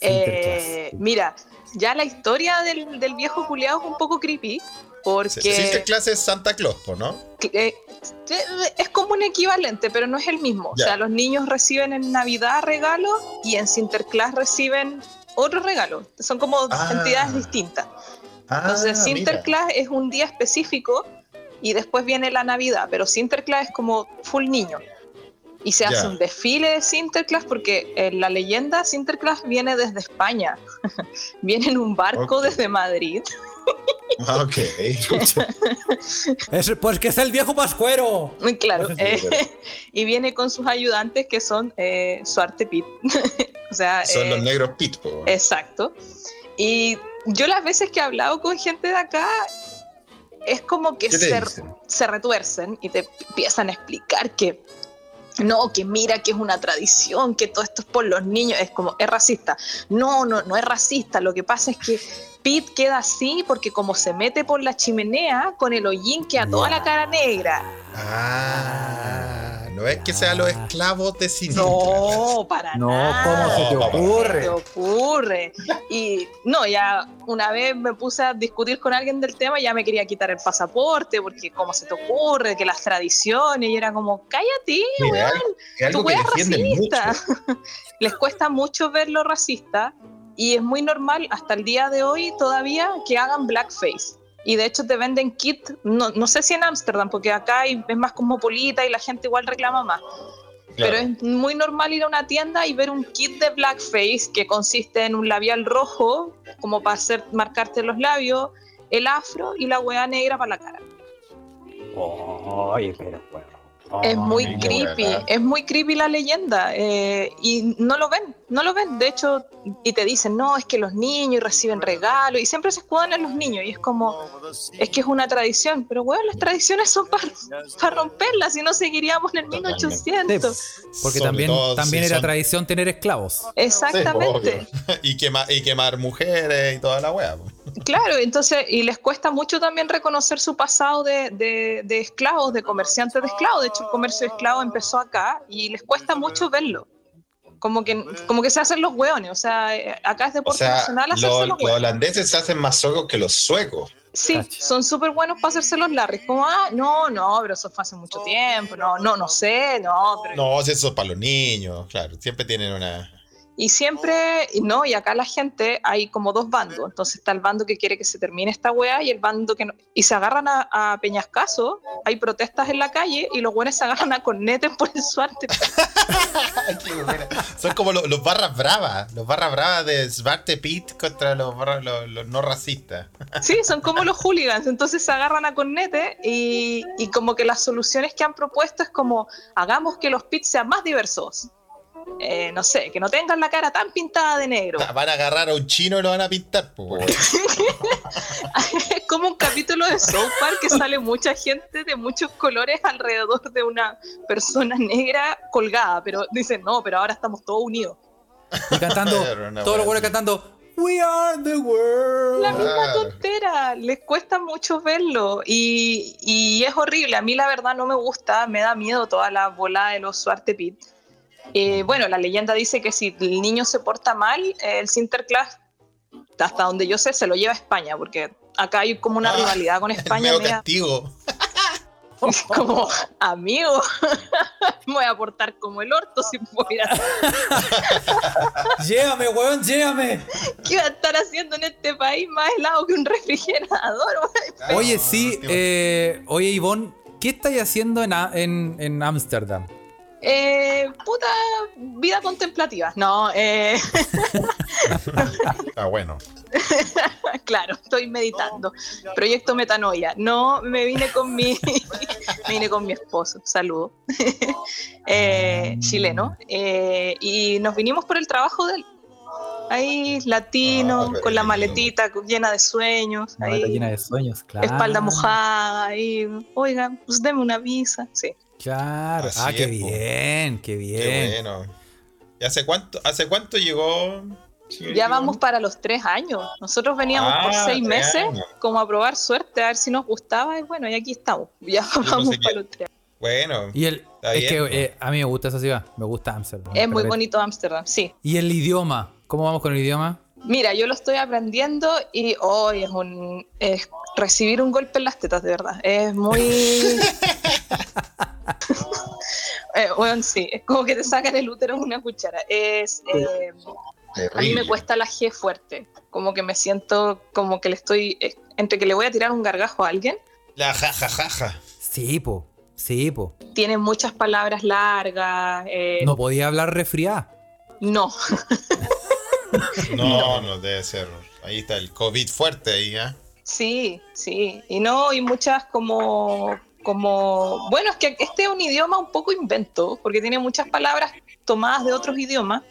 Eh, mira, ya la historia del, del viejo culiado es un poco creepy. Porque Existe clase Santa Claus, ¿no? eh, es como un equivalente, pero no es el mismo. O sea, los niños reciben en Navidad regalos y en Sinterklaas reciben otro regalo. Son como Ah. entidades distintas. Ah, Entonces, mira. Sinterklaas es un día específico y después viene la Navidad, pero Sinterklaas es como full niño. Y se Ya. hace un desfile de Sinterklaas porque en la leyenda Sinterklaas viene desde España. viene en un barco desde Madrid. Ah, Ok. Es, pues que es el viejo pascuero. Muy claro. Eh, y viene con sus ayudantes que son eh, Suarte Pit. o sea, Son eh, los negros pit, po. Exacto. Y yo las veces que he hablado con gente de acá, es como que ¿Qué te se, se retuercen y te empiezan a explicar que no, que mira que es una tradición, que todo esto es por los niños, es como, es racista. No, no, no es racista, lo que pasa es que Pete queda así porque como se mete por la chimenea, con el hollín queda toda la cara negra. Ah, no es que sean los esclavos de Sinterklaas. No, para No, nada. ¿cómo se te No, ¿Qué ocurre? te ocurre? Y no, ya una vez me puse a discutir con alguien del tema ya me quería quitar el pasaporte porque cómo se te ocurre, que las tradiciones, y era como, cállate, Mira, weón, es algo tu que wea es defienden racista. mucho. Les cuesta mucho ver lo racista y es muy normal hasta el día de hoy todavía que hagan blackface. Y de hecho te venden kit, no, no sé si en Ámsterdam, porque acá hay- es más cosmopolita y la gente igual reclama más. Pero es muy normal ir a una tienda y ver un kit de blackface que consiste en un labial rojo, como para hacer marcarte los labios, el afro y la hueá negra para la cara. Oye, pero bueno. Es muy qué creepy, es muy creepy la leyenda. eh, y no lo ven, no lo ven. De hecho, y te dicen, no, es que los niños reciben regalos y siempre se escudan en los niños. Y es como, es que es una tradición. Pero bueno, las tradiciones son para romperlas, si no seguiríamos en el Totalmente. 1800. Porque Sobre también, todo también era son- tradición tener esclavos. Exactamente. Sí, obvio. y, quema- y quemar mujeres y toda la wea. po. Claro, entonces, y les cuesta mucho también reconocer su pasado de, de- de esclavos, de comerciantes de esclavos. De hecho, el comercio de esclavos empezó acá y les cuesta mucho verlo. Como que, como que se hacen los hueones. O sea, eh, acá es O deporte sea, nacional hacerse los, los los holandeses se hacen más suecos que los suecos. Sí, Cacha. son súper buenos para hacerse los larris. Como, ah, no, no, pero eso fue hace mucho tiempo. No, no, no sé, no, pero No, eso es para los niños, claro. Siempre tienen una. Y siempre, no, y acá la gente hay como dos bandos. Entonces está el bando que quiere que se termine esta weá y el bando que no. Y se agarran a, a peñascaso, hay protestas en la calle y los buenos se agarran a cornetes por el suerte. Son como los, los barras bravas. Los barras bravas de Svarte Pit contra los, los no racistas. Sí, son como los hooligans. Entonces se agarran a cornetes y, y como que las soluciones que han propuesto es como hagamos que los pits sean más diversos. Eh, no sé, que no tengan la cara tan pintada de negro. Van a agarrar a un chino y lo van a pintar. es como un capítulo de South Park que sale mucha gente de muchos colores alrededor de una persona negra colgada, pero dicen, no, pero ahora estamos todos unidos. Y cantando, todos los güeyes cantando, We are the world. La misma tontera, les cuesta mucho verlo y, y es horrible. A mí la verdad no me gusta, me da miedo toda la bola de los Suarte Pit. Eh, bueno, la leyenda dice que si el niño se porta mal, el Sinterklaas, hasta donde yo sé, se lo lleva a España, porque acá hay como una Ah, rivalidad con España. medio castigo. como, amigo, me voy a portar como el orto si voy a ir a- Llévame, weón, llévame. ¿Qué iba a estar haciendo en este país más helado que un refrigerador? weón? Oye, No, sí, eh, oye, Ivonne, ¿qué estáis haciendo en A- en en Ámsterdam? Eh, puta vida contemplativa. No, eh, Ah, bueno. claro, estoy meditando. Proyecto Metanoia. No, me vine con mi, me vine con mi esposo. Saludo. Eh, chileno. Eh, y nos vinimos por el trabajo de él. Ahí, latino, Ah, con la maletita llena de sueños. Ahí, maleta llena de sueños, claro. espalda mojada. Ahí, oiga, pues deme una visa. Sí. Claro. Así ah, qué es, po. bien, qué Qué bien. bueno. ¿Y hace cuánto, hace cuánto llegó? Ya vamos para los tres años. Nosotros veníamos por Ah, seis tres meses años. como a probar suerte, a ver si nos gustaba y bueno, y aquí estamos. Ya vamos pensé que- para los tres. Bueno. Y el, Está es bien, que eh, a mí me gusta esa ciudad, me gusta Ámsterdam. Es muy bonito Ámsterdam, sí. Y el idioma, ¿cómo vamos con el idioma? Mira, yo lo estoy aprendiendo y hoy es un es recibir un golpe en las tetas, de verdad. Es muy Eh, bueno, sí, es como que te sacan el útero con una cuchara. Es, eh, A mí me cuesta la G fuerte. Como que me siento como que le estoy. eh, Entre que le voy a tirar un gargajo a alguien. La jajajaja. Sí, po. Sí, po. Tiene muchas palabras largas. eh, No podía hablar resfriada. no. No, no debe ser. Ahí está el COVID fuerte ahí, ¿eh? Sí, sí. Y no, y muchas como. como bueno, es que este es un idioma un poco invento, porque tiene muchas palabras tomadas de otros idiomas.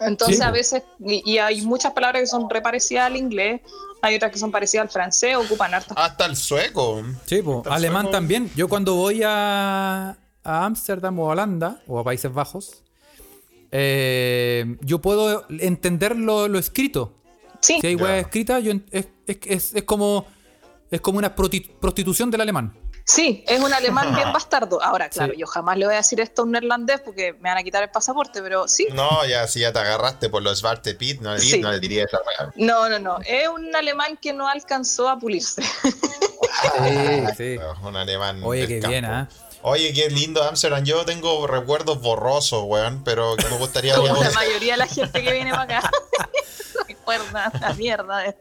Entonces Sí, a veces, y, y hay muchas palabras que son re parecidas al inglés, hay otras que son parecidas al francés, ocupan hartas. Hasta el sueco. Sí, po. Está Alemán sueco. también. Yo cuando voy a a Ámsterdam o a Holanda o a Países Bajos, eh, yo puedo entender lo, lo escrito. Sí, Si hay Ya. weas escritas, yo es, es, es- es como es como una prostitución del alemán. sí, es un alemán bien bastardo. Ahora, claro, Sí. yo jamás le voy a decir esto a un neerlandés porque me van a quitar el pasaporte, pero sí. No, ya si ya te agarraste por los Svarte Pit, no, le- Sí. no le diría esa. No, no, no. Es un alemán que no alcanzó a pulirse. sí. Un alemán. Oye, qué campo. bien, ¿ah? Oye, qué lindo Amsterdam. Yo tengo recuerdos borrosos, weón, pero que me gustaría. Como la mayoría de la gente que viene para acá. Recuerda la mierda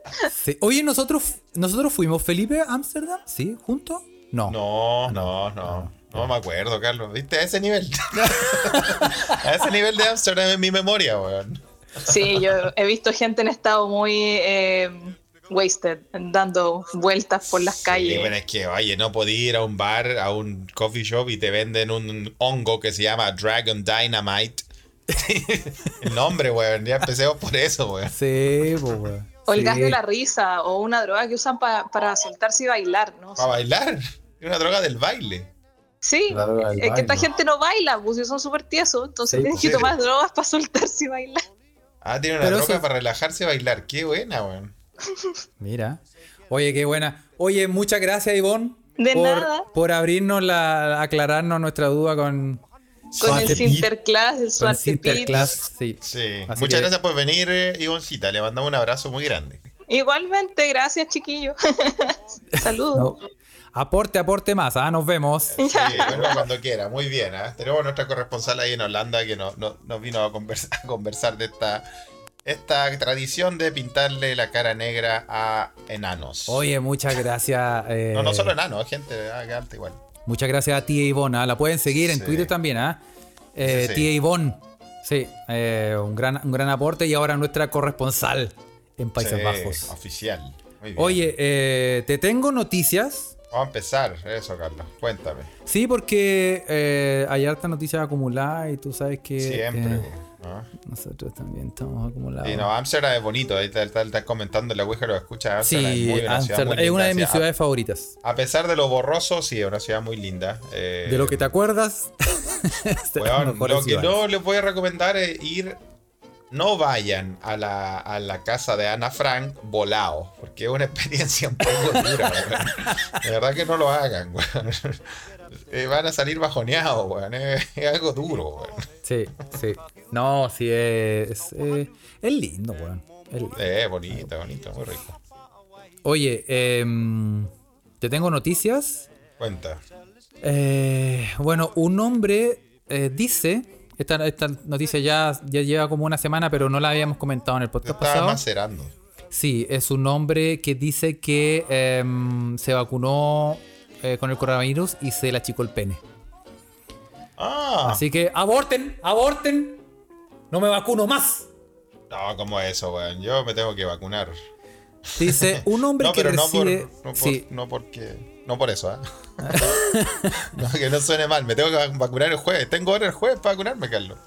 Sí. Oye, nosotros nosotros fuimos Felipe a Ámsterdam, ¿sí? ¿Juntos? No. No, no, no. No me acuerdo, Carlos. ¿Viste? A ese nivel. a ese nivel de Amsterdam en mi memoria, weón. Sí, yo he visto gente en estado muy eh, wasted, dando vueltas por las Sí, calles. bueno, es que, oye, no podía ir a un bar, a un coffee shop y te venden un hongo que se llama Dragon Dynamite. El nombre, weón. Ya empecemos por eso, weón. Sí, po, weón. O el Sí. gas de la risa, o una droga que usan pa- para soltarse y bailar, ¿no? Para bailar. Es una droga del baile. Sí, La droga del es que esta gente no baila, pues son súper tiesos, entonces Sí, tienen pues, que sí. tomar drogas para soltarse y bailar. Ah, tiene una Pero droga eso- para relajarse y bailar. Qué buena, weón. Mira. Oye, qué buena. Oye, muchas gracias, Ivonne. De por, nada. Por abrirnos la, aclararnos nuestra duda con, Con el. Sinterklaas, el con. Sinterklaas. Sí. Sí. Muchas que- gracias por venir, eh, Ivoncita. Le mandamos un abrazo muy grande. Igualmente, gracias chiquillos. Saludos. No. Aporte, aporte más. Ah, nos vemos. Sí, bueno, cuando quiera. Muy bien. ¿ah? Tenemos nuestra corresponsal ahí en Holanda que nos, nos- nos vino a conversar, a conversar de esta, esta tradición de pintarle la cara negra a enanos. Oye, muchas gracias. eh, No, no solo enanos, gente ah, igual. Muchas gracias a tía Ivonne. ah, La pueden seguir en Sí. Twitter también, ¿ah? Eh, Sí, sí. Tía Ivonne. Sí, eh, un, gran, un gran aporte y ahora nuestra corresponsal en Países Bajos. Oficial. Oye, eh, te tengo noticias. Vamos a empezar. Eso, Carlos. Cuéntame. Sí, porque eh, hay hartas noticias acumuladas y tú sabes que Siempre. eh, ¿no? nosotros también estamos acumulados. Sí, no, Amsterdam es bonito. Ahí está, está- está comentando en la Ouija, lo escucha. Sí, Amsterdam es, muy una Amsterdam muy es una de mis ciudades favoritas. A, pesar de lo borroso, sí, es una ciudad muy linda. eh, De lo que te acuerdas, es de las Weón, mejores lo que ciudades. no les voy a recomendar es ir. No vayan a la, a la casa de Ana Frank volado, porque es una experiencia un poco dura, weón. De verdad que no lo hagan, weón. Eh, van a salir bajoneados, weón. Es, es algo duro, weón. Sí, sí. No, sí, es, es, es lindo, weón. Es lindo. Eh, bonito, bonito, muy rico. Oye, em, te tengo noticias. Cuenta. Eh, bueno, un hombre eh, dice, esta, esta noticia ya, ya lleva como una semana, pero no la habíamos comentado en el podcast estaba pasado. macerando. Sí, es un hombre que dice que em, se vacunó eh, con el coronavirus y se le achicó el pene. Ah, Así que aborten, aborten. No me vacuno más. no, ¿cómo es eso, weón? Yo me tengo que vacunar. Dice un hombre No, que pero no por, reside. no, por, sí, no porque. No por eso, ¿ah? no, que no suene mal. Me tengo que vacunar el jueves. Tengo hora el jueves para vacunarme, Carlos.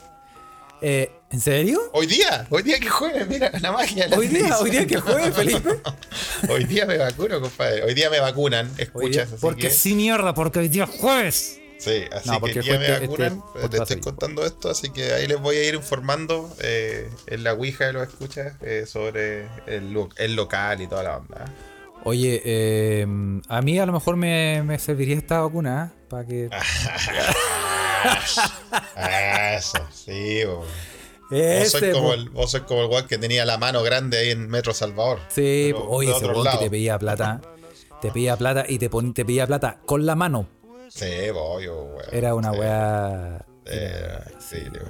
eh, ¿En serio? Hoy día, hoy día que jueves, mira, la magia. la Hoy día, hoy día que juegue, Felipe. Hoy día me vacuno, compadre. Hoy día me vacunan, día- escuchas. porque que, sí, mierda, porque hoy día es jueves. Sí, así No, que día me este- este vacunan. te estoy contando esto, así que ahí les voy a ir informando eh, en la Ouija de los escuchas eh, sobre el, lo- el local y toda la onda. Oye, eh, a mí a lo mejor me, me serviría esta vacuna ¿eh? para que. Eso, sí, bo. Vos sois como el, vos sois como el guan que tenía la mano grande ahí en Metro Salvador. Sí, Pero oye, ese weón que te pedía plata. Te pedía plata y te, pon- te pedía plata con la mano. Sí, voy, weón. Era una Sí. weá. Eh, sí, digo.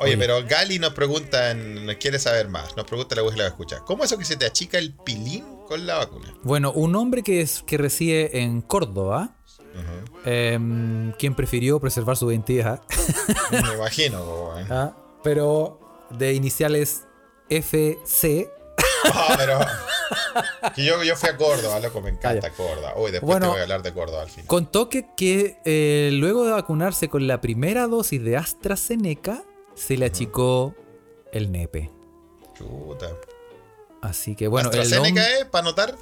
Oye, Oye. pero Gali nos pregunta, quiere saber más, nos pregunta la voz que la escucha. ¿Cómo es eso que se te achica el pilín con la vacuna? Bueno, un hombre que, es, que reside en Córdoba, em, quien prefirió preservar su identidad, Me imagino. ¿ah? pero de iniciales FC. Ah, pero. Que yo, yo fui a Córdoba, loco, me encanta Córdoba. Uy, después Bueno, te voy a hablar de Córdoba al final. Contó que, que, eh, luego de vacunarse con la primera dosis de AstraZeneca, se le achicó el nepe. Chuta. Así que bueno, el AstraZeneca, hom- ¿eh? Para anotar.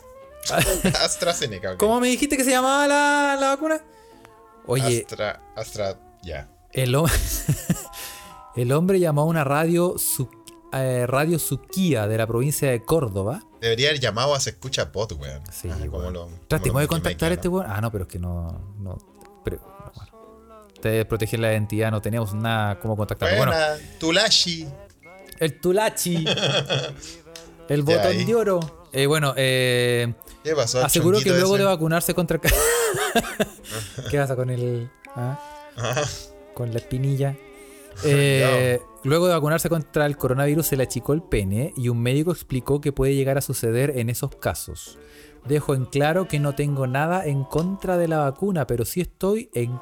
AstraZeneca, ok. ¿Cómo me dijiste que se llamaba la, la vacuna? Oye, Astra, Astra, ya. el, hom- el hombre llamó a una radio, su- eh, radio Suquía de la provincia de Córdoba. Debería haber llamado a Se Escucha Pod, weón. Sí, Ah, como lo- de contactar a este weón. Ah, no, pero es que no. no pero, no, bueno. Ustedes protegen la identidad, no teníamos nada como. Buena, Bueno, Tulashi. el Tulachi. el botón de oro. Eh, bueno, eh, ¿Qué pasó? aseguró que luego ese? de vacunarse contra. ¿Qué pasa con el. ah? Ajá. con la espinilla. Eh, luego de vacunarse contra el coronavirus se le achicó el pene y un médico explicó que puede llegar a suceder en esos casos. Dejo en claro que no tengo nada en contra de la vacuna, pero sí estoy en-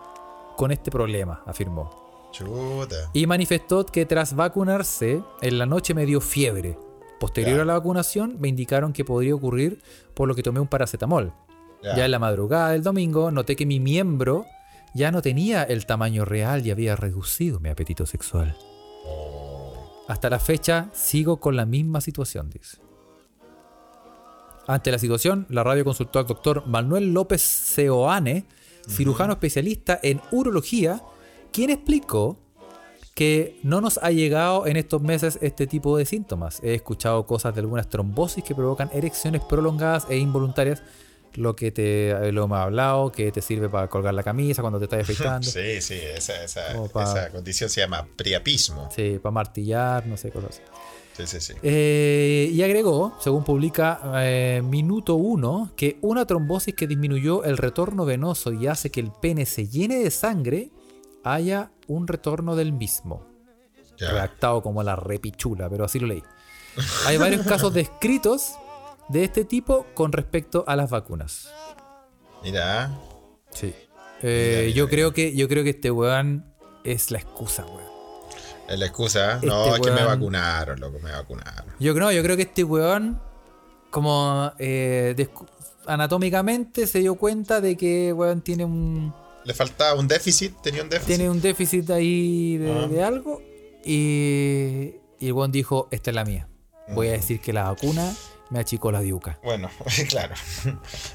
con este problema, afirmó. Chuta. Y manifestó que tras vacunarse, en la noche me dio fiebre. Posterior a la vacunación, me indicaron que podría ocurrir por lo que tomé un paracetamol. Ya. Ya en la madrugada del domingo noté que mi miembro ya no tenía el tamaño real y había reducido mi apetito sexual. Oh. Hasta la fecha sigo con la misma situación, dice. Ante la situación, la radio consultó al doctor Manuel López Seoane, cirujano especialista en urología, quien explicó que no nos ha llegado en estos meses este tipo de síntomas. He escuchado cosas de algunas trombosis que provocan erecciones prolongadas e involuntarias, lo que te eh, lo hemos hablado, que te sirve para colgar la camisa cuando te estás afeitando. Sí, sí, esa, esa, condición se llama priapismo. Sí, para martillar, no sé, cosas así. Sí, sí, sí. Eh, y agregó, según publica eh, Minuto 1, que una trombosis que disminuyó el retorno venoso y hace que el pene se llene de sangre, haya un retorno del mismo. Ya. Redactado como la repichula, pero así lo leí. Hay varios casos descritos de este tipo con respecto a las vacunas. Mira, Sí. Eh, Mira, yo mira, creo que yo creo que este weón es la excusa, weón. es la excusa. No, Este es que me vacunaron, loco, me vacunaron. Yo creo, yo creo que este weón, como eh, anatómicamente, se dio cuenta de que weón tiene un Le faltaba un déficit, tenía un déficit. tiene un déficit ahí de, Ah. de algo y, y el weón dijo, esta es la mía. Voy a Mm. decir que la vacuna me achicó la diuca. Bueno, claro.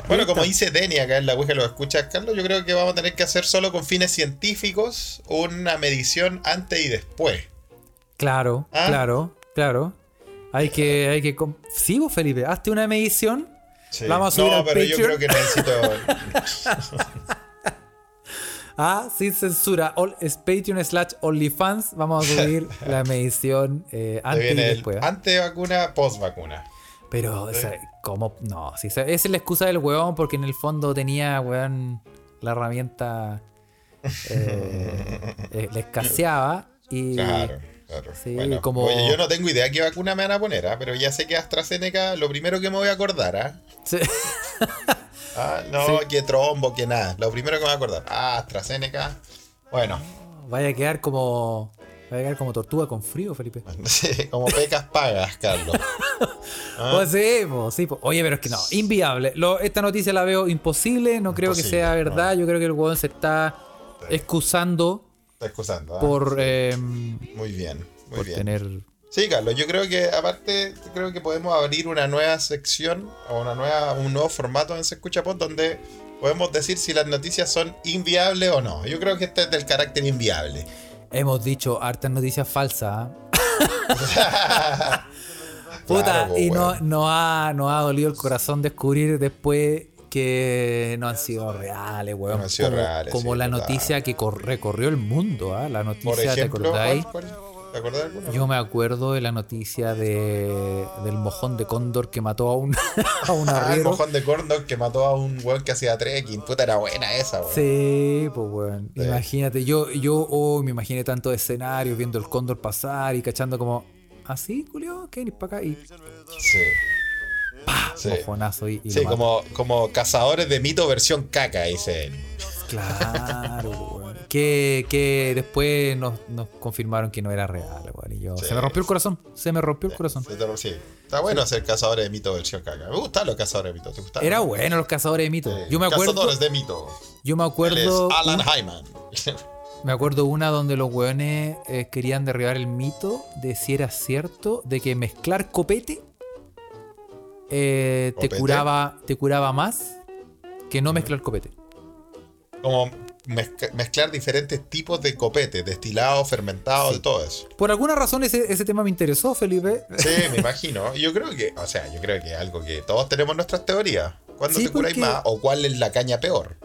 Bueno, como dice Denny acá en la web que lo escucha, Carlos, yo creo que vamos a tener que hacer solo con fines científicos una medición antes y después. Claro, Ah. claro, claro. Hay que, hay que... Sí, vos, Felipe, hazte una medición. Sí. La vamos a subir no, al pero yo creo que necesito. Ah, sin censura. All, es Patreon slash OnlyFans. Vamos a subir la medición eh, Te antes y después. ¿ah? antes vacuna, post vacuna. Pero, o sea, ¿cómo? No, sí, esa es la excusa del weón porque en el fondo tenía, weón, la herramienta. eh, eh, le escaseaba y. Claro, claro. Sí, Bueno, como- Oye, yo no tengo idea qué vacuna me van a poner, ¿ah? pero ya sé que AstraZeneca, lo primero que me voy a acordar, ¿ah? Sí. Ah, no, Sí. que trombo, que nada. Lo primero que me voy a acordar. Ah, AstraZeneca. Bueno, Vaya a quedar como. Vaya a quedar como tortuga con frío, Felipe. sí, como pecas pagas, Carlos. Ah. Pues sí, pues, sí, pues. Oye, pero es que no, inviable. Lo- esta noticia la veo imposible, no creo que sea verdad. no. Yo creo que el weón se está excusando Está excusando, ¿ah? por, eh, Muy bien, muy por bien. tener. Sí, Carlos, yo creo que aparte, creo que podemos abrir una nueva sección o una nueva, un nuevo formato en Se Escucha Pod donde podemos decir si las noticias son inviables o no. Yo creo que este es del carácter inviable. Hemos dicho hartas noticias falsas. ¿ah? Puta, Claro, y no, no, ha, no ha dolido el corazón descubrir después que no han sido reales, weón. No han sido como reales, como sí, la noticia que cor- recorrió el mundo, ¿ah? La Por noticia, ¿te ejemplo, acordáis? ¿cuál- cuál? ¿Te acuerdas de alguno? Yo me acuerdo de la noticia de, del mojón de cóndor que mató a un, a un Ah, el mojón de Corndor que mató a un weón que hacía trekking. Puta, era buena esa, weón. Sí, pues weón. Sí. Imagínate, yo, yo oh, me imaginé tantos escenarios viendo el cóndor pasar y cachando como, así, Julio, ¿qué venís para acá? Y Sí. Sí, mojonazo y, y Sí, como, como cazadores de mito versión caca, dice él. Claro, weón. Que, que después nos, nos confirmaron que no era real, weón. Y yo, Sí. se me rompió el corazón, se me rompió el corazón. Sí, te- sí. Está bueno ser cazadores de mito versión caca. Me gustan los cazadores de mito. ¿Te gustan? Era bueno los cazadores de mitos. Yo me acuerdo, Cazadores de mito. yo me acuerdo, Alan Hyman. me acuerdo una donde los weones eh, querían derribar el mito de si era cierto de que mezclar copete eh, te ¿Copete? curaba, te curaba más que no mezclar copete. Como mezclar diferentes tipos de copete, destilado, fermentado, de todo eso. Por alguna razón ese, ese tema me interesó, Felipe. Sí, me imagino. Yo creo que, o sea, yo creo que es algo que todos tenemos nuestras teorías. ¿Cuándo Sí, te curáis porque- más o cuál es la caña peor?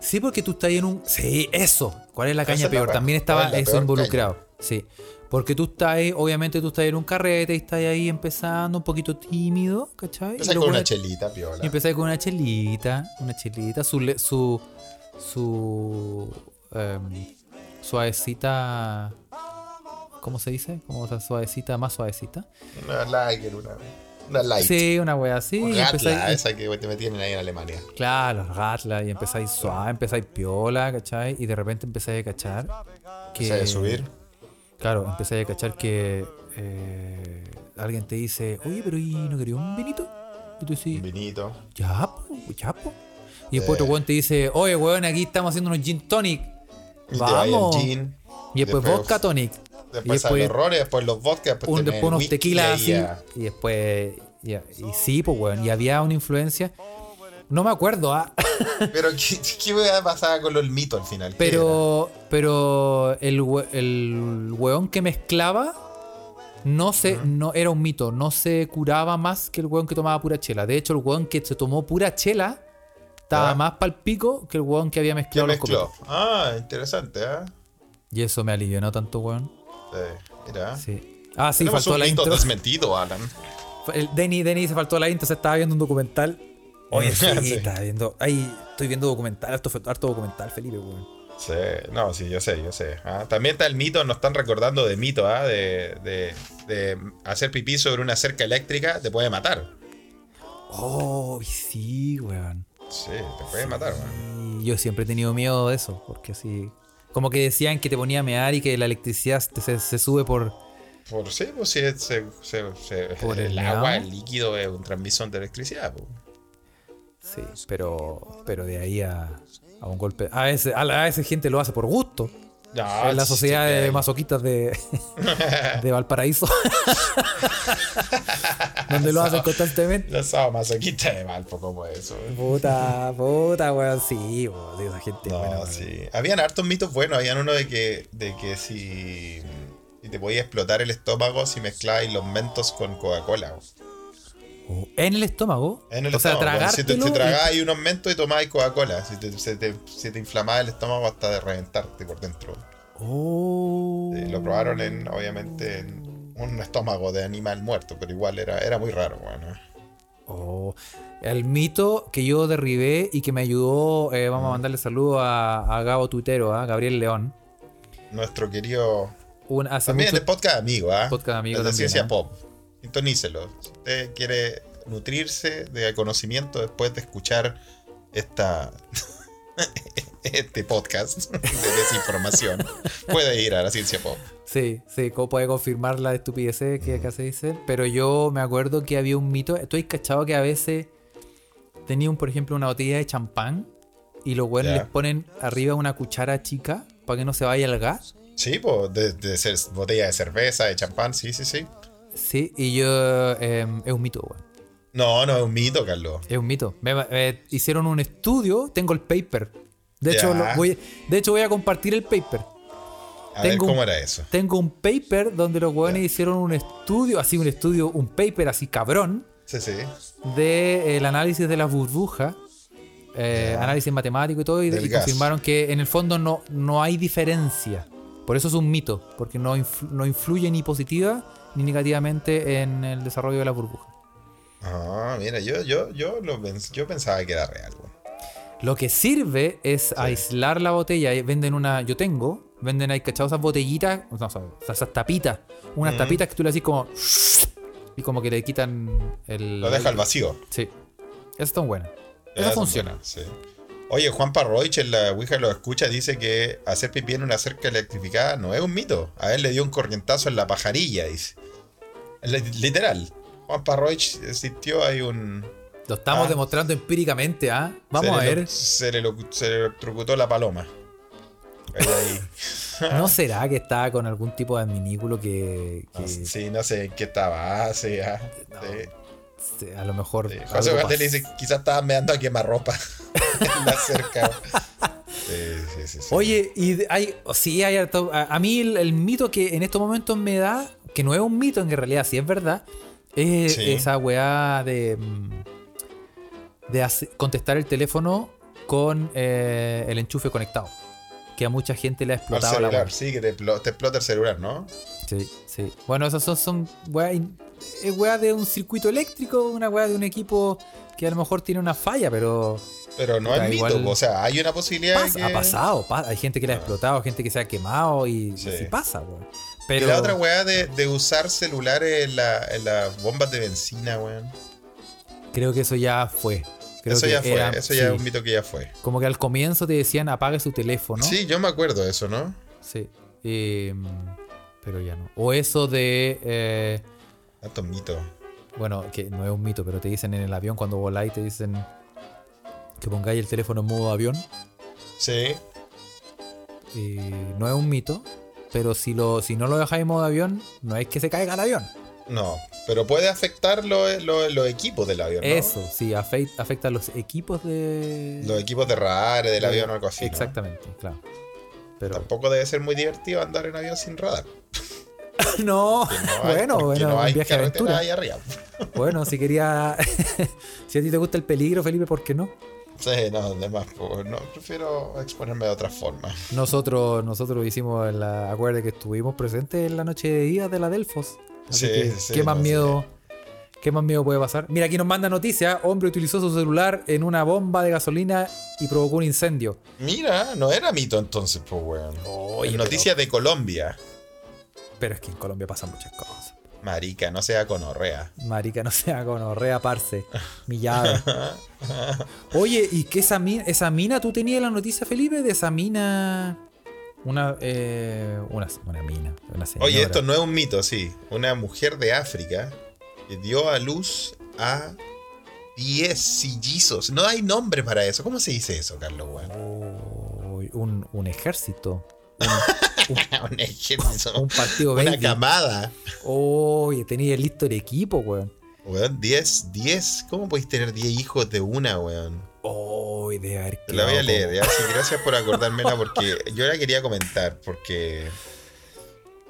Sí, porque tú estás en un. Sí, eso. ¿Cuál es la caña la peor? También ¿Cuál estaba eso peor involucrado. Sí. Porque tú estás ahí, obviamente tú estás en un carrete y estás ahí empezando un poquito tímido, ¿cachai? Los con una chelita, piola. Y empecé con una chelita, una chelita, su su su em, suavecita ¿cómo se dice? Como esa suavecita, más suavecita. Una Lager, una, una light. Sí, una wea así. Un Gatla, esa que te tienen ahí en Alemania. Claro, los gatlas, y empezáis suave, empezáis piola, ¿cachai? Y de repente empezáis a cachar que. A subir. Claro, empezáis a cachar que eh, alguien te dice, oye, pero ¿y no quería un vinito? Y tú Un vinito. ya, po, ya, po. Y después otro weón te dice, oye, weón, aquí estamos haciendo unos gin tonic. Y te Vamos. gin. Y después vodka tonic. Después y después los después los vodka, después, un- después unos tequilas y así. Y después. Y, y sí, pues, weón. Y había una influencia. No me acuerdo, ¿ah? Pero ¿qué, qué pasaba con los mitos al final? ¿Qué Pero, pero el, el weón que mezclaba no se, no era un mito, no se curaba más que el weón que tomaba pura chela. De hecho, el weón que se tomó pura chela estaba Ya. más pal pico que el weón que había mezclado ¿Qué los mezcló? copetes. Ah, interesante, ¿eh? Y eso me alivió, ¿no? Tanto weón. Sí, mira. Sí. Ah, sí, faltó un la intro. desmentido, Alan. El Denny, Denny se faltó la intro, se estaba viendo un documental. Oye, sí, Sí. estaba viendo. Ay, estoy viendo documental, harto, harto documental, Felipe, weón. Sí, no, sí, yo sé, yo sé. Ah, También está el mito, nos están recordando de mito, ¿ah? de, de, de hacer pipí sobre una cerca eléctrica te puede matar. Oh, sí, weón. Sí, te puede matar, man. Y yo siempre he tenido miedo de eso, porque así. Como que decían que te ponía a mear y que la electricidad se, se sube por. Por sí, pues sí, se, se- se- Por el, el agua, el líquido es un transmisor de electricidad. pues. Sí, pero. Pero de ahí a, a un golpe. A veces, a, a veces gente lo hace por gusto. En la sociedad sí, de masoquistas de, de Valparaíso. donde lo hacen constantemente. Los masoquistas de Valpo, como eso. Puta, puta, weón. Sí, weón. Esa gente. No, buena, sí. Habían hartos mitos buenos. Habían uno de que, de que si, si te podía explotar el estómago si mezclabas los mentos con Coca-Cola. En el estómago. En el o sea, estómago. Si te, tragabas ahí unos mentos y tomabas Coca-Cola. Si te, se te, se te inflamaba el estómago hasta de reventarte por dentro. Oh. Sí, lo probaron en, obviamente, en un estómago de animal muerto, pero igual era, era muy raro, bueno. Oh, el mito que yo derribé y que me ayudó, eh, vamos a mandarle saludo a, a Gabo Tuitero, a Gabriel León. Nuestro querido. Un, hace También mucho- el podcast amigo, ¿ah? Podcast amigo de también, Ciencia ¿ah? Pop. Sintonícelo. Si usted quiere nutrirse de conocimiento después de escuchar esta. este podcast de desinformación, puede ir a la Ciencia Pop. Sí, sí, como puede confirmar la estupidez que acá se dice. Pero yo me acuerdo que había un mito. ¿Tú has cachado que a veces tenían, por ejemplo, una botella de champán y los güeyes les ponen arriba una cuchara chica para que no se vaya el gas? Sí, pues, de, de ser botella de cerveza, de champán, sí, sí, sí. Sí, y yo. em, es un mito, güey. No, no es un mito, Carlos. Es un mito. Me- me- hicieron un estudio, tengo el paper. De hecho, lo voy, de hecho, voy a compartir el paper. A Tengo ver un- cómo era eso. Tengo un paper donde los güeyes hicieron un estudio, así un estudio, un paper así cabrón, Sí, sí. del análisis de las burbujas, eh, análisis matemático y todo, y, y confirmaron que en el fondo no, no hay diferencia Por eso es un mito, porque no, influ- no influye ni positiva ni negativamente en el desarrollo de la burbuja. Ah, mira, yo, yo, yo, lo pens- yo pensaba que era real. Lo que sirve es aislar la botella. y Venden una. Yo tengo. Venden ahí, ¿cachado? Esas botellitas. No, o sea, esas tapitas. Unas Mm. tapitas que tú le haces como. Y como que le quitan el. Lo deja al vacío. Sí. Esas están buenas. Ya, Eso son funciona. buenas, sí. Oye, Juan Parroich en la Ouija lo escucha, dice que hacer pipí en una cerca electrificada no es un mito. A él le dio un corrientazo en la pajarilla, dice. Li- Literal. Juan Parroich sintió ahí un... Lo estamos Ah. demostrando empíricamente, ¿ah? Vamos a ver. Se le, se le electrocutó la paloma. ¿No será que está con algún tipo de adminículo que, que No, sí, no sé en qué estaba. Ah, sí, ah, No. sí, a lo mejor. sí. José le dice, quizás estaba meando a quemarropa la cerca. Sí, sí, sí, sí. Oye, y hay, sí, hay harto- a, a mí el, el mito que en estos momentos me da, que no es un mito, en realidad sí es verdad, es esa weá de, mm, de hace- contestar el teléfono con eh, el enchufe conectado. Que a mucha gente le ha Al explotado la weá. celular, sí, que te, explo- te explota el celular, ¿no? Sí, sí. Bueno, esas son, son es weá de un circuito eléctrico, una weá de un equipo que a lo mejor tiene una falla, pero Pero no es mito, o sea, hay una posibilidad pasa, ha pasado. pa- hay gente que le ha Ah. explotado, gente que se ha quemado y Sí. sí pasa, weón. Y Pero la otra weá de, de usar celulares en, la- en las bombas de benzina, weón. creo que eso ya fue. Creo Eso ya fue, era- eso ya sí. es un mito que ya fue. Como que al comienzo te decían apague su teléfono. Sí, yo me acuerdo de eso, ¿no? Sí. Eh, pero ya no. O eso de. eh, Tantos mitos. bueno, que no es un mito, pero te dicen en el avión cuando voláis, te dicen que pongáis el teléfono en modo avión. Sí, Eh, no es un mito, pero si, lo, si no lo dejáis en modo avión, no es que se caiga el avión. No. Pero puede afectar lo- lo- los equipos del avión, ¿no? Eso, sí, afect- afecta a los equipos de. Los equipos de radar del de- avión o algo así. ¿no? Exactamente, claro. Pero. Tampoco debe ser muy divertido andar en avión sin radar. No, Que no hay- bueno, bueno, no hay viaje aventura. ahí arriba. Bueno, si quería. si a ti te gusta el peligro, Felipe, ¿por qué no? Sí, no, además, pues, no, prefiero exponerme de otra forma. Nosotros, nosotros hicimos la. Acuérdate que estuvimos presentes en la noche de día de la Delfos. Así Sí, que, sí, ¿qué más no, miedo? ¿Qué más miedo puede pasar? Mira, aquí nos manda noticia. Hombre utilizó su celular en una bomba de gasolina y provocó un incendio. Mira, no era mito entonces, pues, weón. Oye, de Colombia. Pero es que en Colombia pasan muchas cosas. Marica, no sea conorrea. Marica, no sea gonorrea, parce. Millado. Oye, ¿y qué esa mina? ¿Esa mina tú tenías la noticia, Felipe? De esa mina. Una. Eh, una, una mina. Una. Oye, esto no es un mito, sí. Una mujer de África que dio a luz a 10 sillizos. No hay nombre para eso. ¿Cómo se dice eso, Carlos, weón? Uy, un, un ejército. un ejército. Un partido Una camada. Oye, tenía listo el equipo, weón. Weón, 10, 10. ¿Cómo podéis tener 10 hijos de una, weón? Uy, de haber la voy a leer, ya. Sí, gracias por acordármela porque yo la quería comentar porque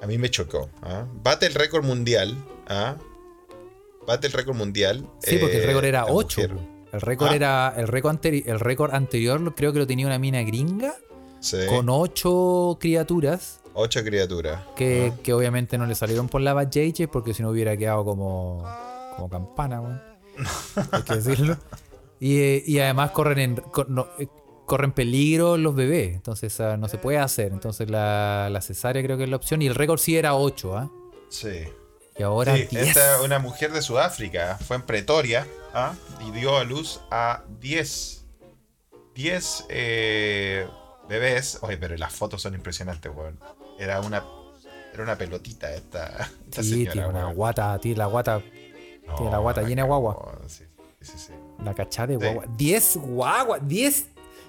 a mí me chocó. ¿ah? Bate el récord mundial. ¿ah? Bate el récord mundial. Sí, porque el eh, récord era la 8. mujer. El récord Ah. era. El récord, anteri- el récord anterior creo que lo tenía una mina gringa Sí, con 8 criaturas. ocho criaturas. Que, ¿ah? que obviamente no le salieron por la JJ porque si no hubiera quedado como, como campana, weón. Hay que decirlo. Y, eh, y además corren en no, eh, corren peligro los bebés. Entonces ah, no se puede hacer. Entonces la, la cesárea creo que es la opción. Y el récord sí era 8, ¿ah? Sí. Y ahora Sí, 10. esta es una mujer de Sudáfrica. Fue en Pretoria ¿ah? y dio a luz a 10. 10 eh, bebés. Oye, pero las fotos son impresionantes, weón. Era una, era una pelotita esta, esta Sí, señora. tiene una guata, tiene la guata, tiene la guata llena de guagua. Sí, sí, sí. La cachada de Sí. guagua. 10 guagua, 10.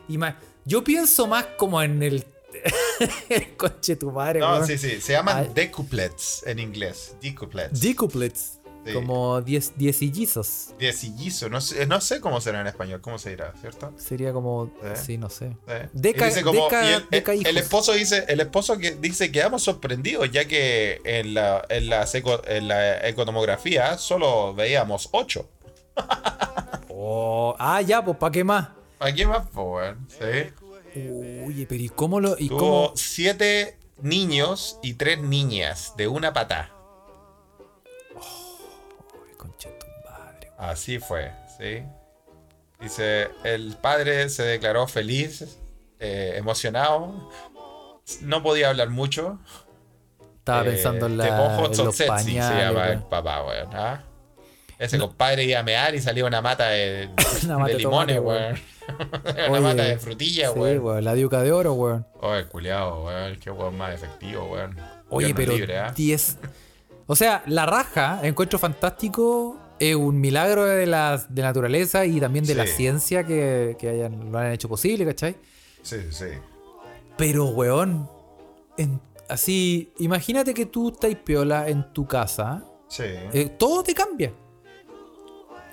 Y más. Yo pienso más como en el. el coche tu madre, No, weón. sí, sí. Se llaman Ay. decuplets en inglés. Decuplets. Decuplets. Sí. Como 10 diecillizos. Diecillizo. No sé, no sé cómo será en español. ¿Cómo se dirá, cierto? Sería como. ¿Eh? Sí, no sé. Eh, Deca- dice como- deca- el, deca el- el esposo dice, el esposo que dice quedamos sorprendidos ya que en la, en la, seco- en la economografía solo veíamos ocho. Oh, ah, ya, pues, ¿para qué más? ¿A qué más, weón? Sí. Oye, pero ¿y cómo lo.? ¿Y Tuvo cómo.? siete niños y tres niñas de una pata. Uy, concha tu madre. Así fue, ¿sí? Dice, el padre se declaró feliz, eh, emocionado, no podía hablar mucho. Estaba Eh, pensando en, la, Temojo en los Tsotsetsi se pañales. llama el papá, weón. ¿ah? Ese compadre iba a mear y salía una mata de, Una de mata de limones, weón. una Oye, mata de frutilla, Sí, weón. weón, la diuca de oro, weón. Oye, culiao, weón. Qué weón más efectivo, weón. Oye, pero libre, ¿ah? 10. O sea, la raja, encuentro fantástico, es un milagro de la, de naturaleza y también de la ciencia que, que hayan, lo han hecho posible, ¿cachai? Sí, sí, sí. Pero, weón, en- así, imagínate que tú estás piola en tu casa, Sí. eh, todo te cambia.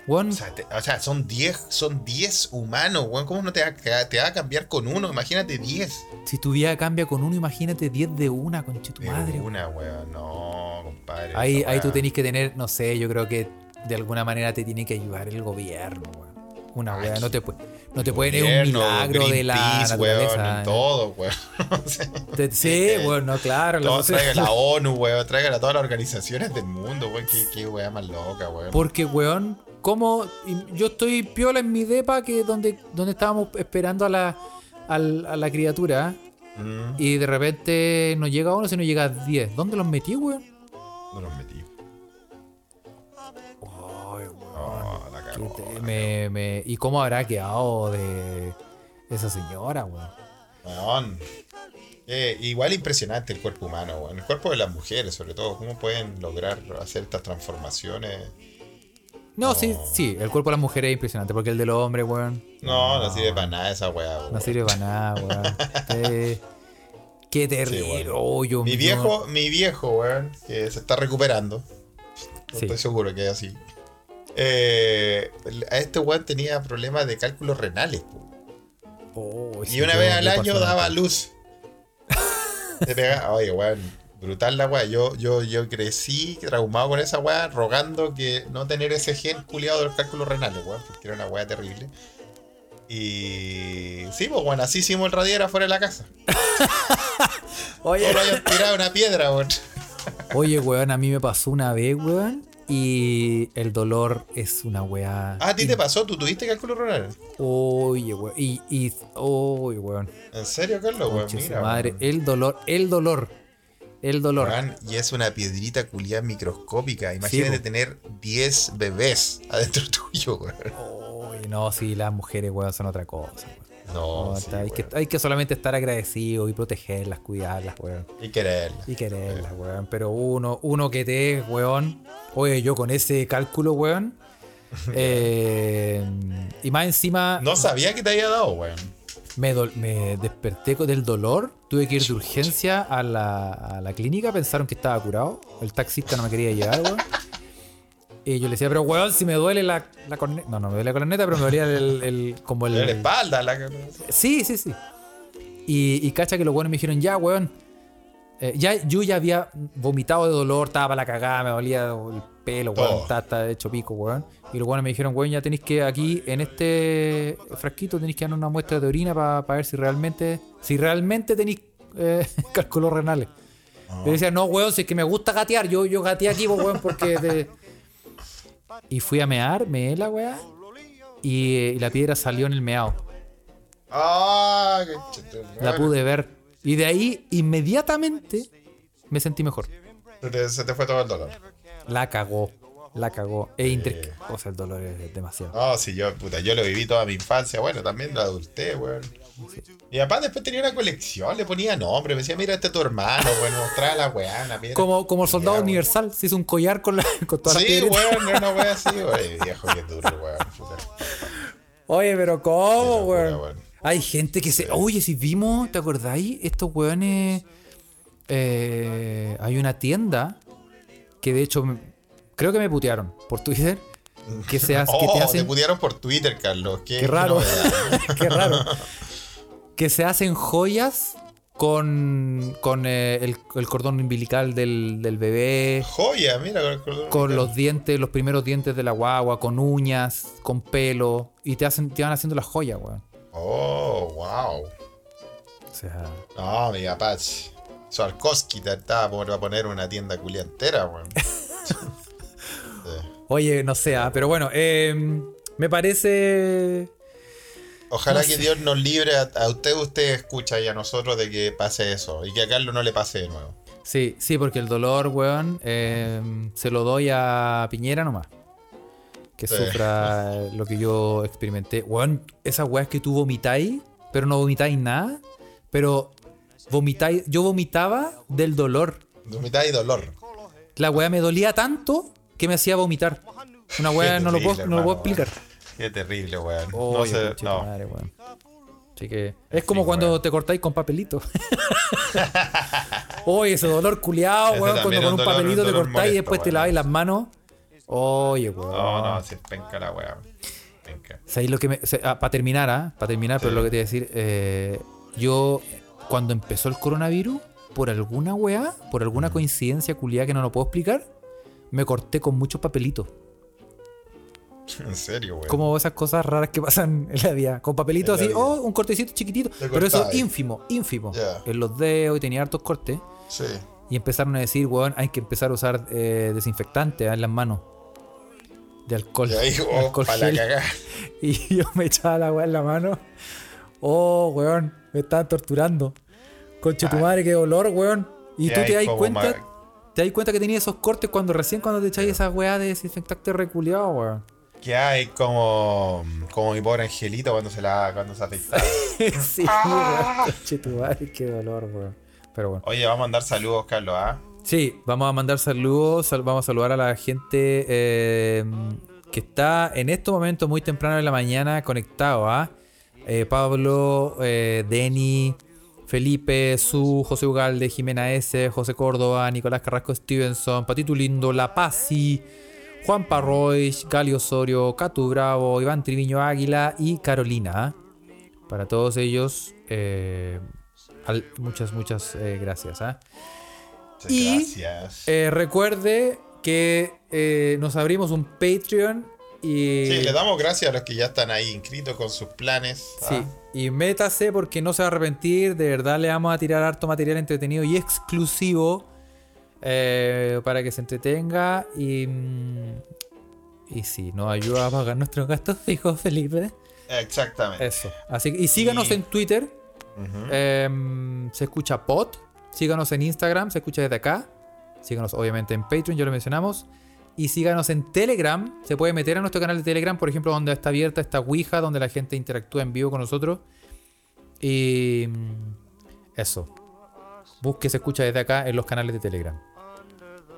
Weón, O sea, te- o sea, son 10 son 10 humanos, weón. ¿Cómo no te va, a- te va a cambiar con uno? Imagínate 10. si tu vida cambia con uno, imagínate 10 de una, conche tu De madre. weón. una, weón. No, compadre. Ahí, ahí tú tenés que tener, no sé, yo creo que de alguna manera te tiene que ayudar el gobierno, weón. Una weá, no te, puede no te puede ir un milagro de la weón, naturaleza. ¿eh? todo, weón. Te- sí, weón, no, claro. la todo, traigan la ONU, weón. Traigan a todas las organizaciones del mundo, weón. Qué, qué weá más loca, weón. Porque, weón, como yo estoy piola en mi depa que donde, donde estábamos esperando a la, a la criatura Mm, y de repente no llega uno, sino llega 10. ¿Dónde los metí, weón? no los metí. Ay, weón. Oh, la qué cagó. te- me- me- ¿Y cómo habrá quedado de esa señora, weón? Weón. Eh, igual impresionante el cuerpo humano, weón. El cuerpo de las mujeres, sobre todo. ¿Cómo pueden lograr hacer estas transformaciones? No, sí, sí, el cuerpo de las mujeres es impresionante, porque el de los hombres, weón. No, no sirve para nada esa weá, weón. No sirve para nada, weón. Eh, qué terrible. bueno. Oh, yo- Mi viejo, mi viejo, weón, que se está recuperando. No Sí. Estoy seguro que es así. Eh, a este weón tenía problemas de cálculos renales. Oh, sí, Y una vez al año daba luz. Te pega- Oye, weón, brutal la weá. Yo, yo, yo crecí traumado con esa weá, rogando que no tener ese gen culiado de los cálculos renales, weón, porque era una weá terrible. Y sí, pues bueno, así hicimos el radier afuera de la casa. Oye, Solo hayan tirado una piedra, weón. oye, weón, a mí me pasó una vez, weón. Y el dolor es una weá. Ah, a ti te pasó, tú tuviste cálculos renales. Oye, weón. Y, y, oye, weón. ¿En serio, Carlos? Weón, mira. madre. weón. El dolor, el dolor. El dolor. Y es una piedrita culiada microscópica. Imagínate tener 10 bebés adentro tuyo, weón. No, sí, las mujeres, weón, son otra cosa, weón. No, No, sí, hay, que, weón. hay que solamente estar agradecido y protegerlas, cuidarlas, weón. Y quererla. Y quererlas, weón. Pero uno, uno que te es, weón. Oye, yo con ese cálculo, weón. eh, y más encima No sabía que te había dado, weón. Me, dol- me desperté del dolor. Tuve que ir de urgencia a la, a la clínica. Pensaron que estaba curado. El taxista no me quería llevar, weón. Y yo le decía, pero weón, si me duele la, la corneta. No, no me duele la corneta, pero me dolía el, el- como el, la espalda, la Sí, sí, sí. Y, y cacha que los buenos me dijeron, ya, weón. eh, ya, yo ya había vomitado de dolor, estaba para la cagada, me dolía el pelo, weón, estaba hecho pico, weón. Y los buenos me dijeron, weón, ya tenéis que aquí, en este frasquito, tenéis que dar una muestra de orina para ver si realmente, si realmente tenéis eh, cálculos renales. Yo decía, no, weón, si es que me gusta gatear, yo, yo gateé aquí, pues, weón, porque... de-". Y fui a mear, meé la weá, y, y la piedra salió en el meado. Ah, qué La pude ver. Y de ahí, inmediatamente, me sentí mejor. Te- Se te fue todo el dolor. La cagó. La cagó. E inter... O sea, el dolor es demasiado. No, sí, yo, puta, yo lo viví toda mi infancia, bueno, también la adultez, weón. Mi papá después tenía una colección, le ponía nombre, me decía, mira, este es tu hermano, bueno, mostraba la weá, la. Como, como el soldado Ya, weón. universal, se hizo un collar con, la, con todas Sí, las piedritas. weón, era una weá así, weón. Viejo, qué duro, weón. puta. Oye, pero ¿cómo, locura, weón? weón. Hay gente que se. Oye, si vimos, ¿te acordáis? Estos weones. eh, hay una tienda que de hecho creo que me putearon por Twitter. Que, se hace, que Oh, te te hacen. putearon por Twitter, Carlos. Qué, Qué raro. Qué raro. que se hacen joyas con, con eh, el, el cordón umbilical del, del bebé, Joya, mira, con el cordón con umbilical. los dientes, los primeros dientes de la guagua, con uñas, con pelo, y te hacen, te van haciendo las joyas, weón. Oh, wow. O sea, No, mi papá. Sarkovsky te estaba por poner una tienda culia entera, weón. Sí. Oye, no sé, ah, pero bueno, eh, me parece. Ojalá No que sé. Dios nos libre a, a usted, usted escucha y a nosotros de que pase eso. Y que a Carlos no le pase de nuevo. Sí, sí, porque el dolor, weón, eh, se lo doy a Piñera nomás. Que Sí. sufra lo que yo experimenté. Weón, esas weas que tú vomitáis, pero no vomitáis nada. Pero vomitáis. Yo vomitaba del dolor. Vomitar y dolor. La wea me dolía tanto que me hacía vomitar. Una Qué no lo puedo, no lo puedo explicar. Qué terrible, weón. No sé, no. madre, weón. Así que es como cuando weón. te cortáis con papelito. Oye, ese dolor culiado, weón, cuando con un dolor- papelito un te cortáis y después te laváis las manos. Oye, weón. No, no, se penca la weá. Penca. ¿Sabéis lo que me. para terminar, ¿ah? Para terminar, pero Sí. lo que te iba a decir, eh, yo, cuando empezó el coronavirus, por alguna weá, por alguna coincidencia culiada que no lo puedo explicar, me corté con muchos papelitos. En serio, weón. Como esas cosas raras que pasan en la vida. Con papelitos así, vida. oh, un cortecito chiquitito. Te Pero eso ínfimo, ínfimo. En los dedos y tenía hartos cortes. Sí. Y empezaron a decir, weón, hay que empezar a usar eh, desinfectante ah, en las manos. De alcohol. Y ahí, oh, alcohol para la. Y yo me echaba la weá en la mano. Oh, weón, me estaban torturando. Conche tu madre, qué dolor, weón. Y tú te das cuenta, te das cuenta que tenía esos cortes cuando recién cuando te echáis esa weá de desinfectante reculeado, weón. Que hay como, como mi pobre angelito cuando se la cuando se sí, weón. Conche tu madre, qué dolor, weón. Pero bueno. Oye, vamos a mandar saludos, Carlos, ¿ah? Sí, vamos a mandar saludos, sal- vamos a saludar a la gente eh, que está en estos momentos muy temprano en la mañana conectado a Pablo, eh, Denny, Felipe, Su, José Ugalde, Jimena S, José Córdoba, Nicolás Carrasco Stevenson, Patito Lindo, La Pasi, Juan Parroy, Gali Osorio, Catu Bravo, Iván Triviño Águila y Carolina. Para todos ellos, eh, al- muchas, muchas eh, gracias. ¿ah? Muchas Y- gracias. Eh, recuerde que eh, nos abrimos un Patreon y. sí, le damos gracias a los que ya están ahí inscritos con sus planes. ¿ah? Sí, y métase porque no se va a arrepentir. De verdad le vamos a tirar harto material entretenido y exclusivo eh, para que se entretenga. Y, mm, y sí, nos ayuda a pagar nuestros gastos fijos, Felipe. Exactamente. Eso. Así que, y síganos Y- en Twitter. Em, se escucha pod. Síganos en Instagram, se escucha desde acá. Síganos obviamente en Patreon, ya lo mencionamos. Y síganos en Telegram. Se puede meter a nuestro canal de Telegram, por ejemplo, donde está abierta esta Ouija, donde la gente interactúa en vivo con nosotros. Y mm, eso. Busque se escucha desde acá en los canales de Telegram.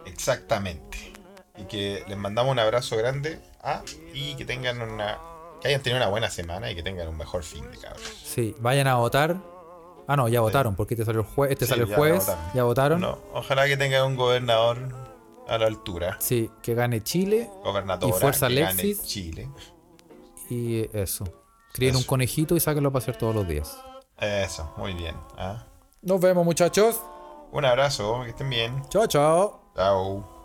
Exactamente. Y que les mandamos un abrazo grande ¿ah? y que tengan una. que hayan tenido una buena semana y que tengan un mejor fin de cabrón. Sí, vayan a votar. Ah, no, ya votaron, porque este salió el, jue- este Sí, salió el jueves. votaron. Ya votaron. No, ojalá que tengan un gobernador a la altura. Sí, que gane Chile. Gobernadora Y Fuerza que gane Alexis. Chile. Y eso. Críen Eso. un conejito y sáquenlo para hacer todos los días. Eso, muy bien. ¿ah? Nos vemos, muchachos. Un abrazo, que estén bien. Chao, chao. Chao.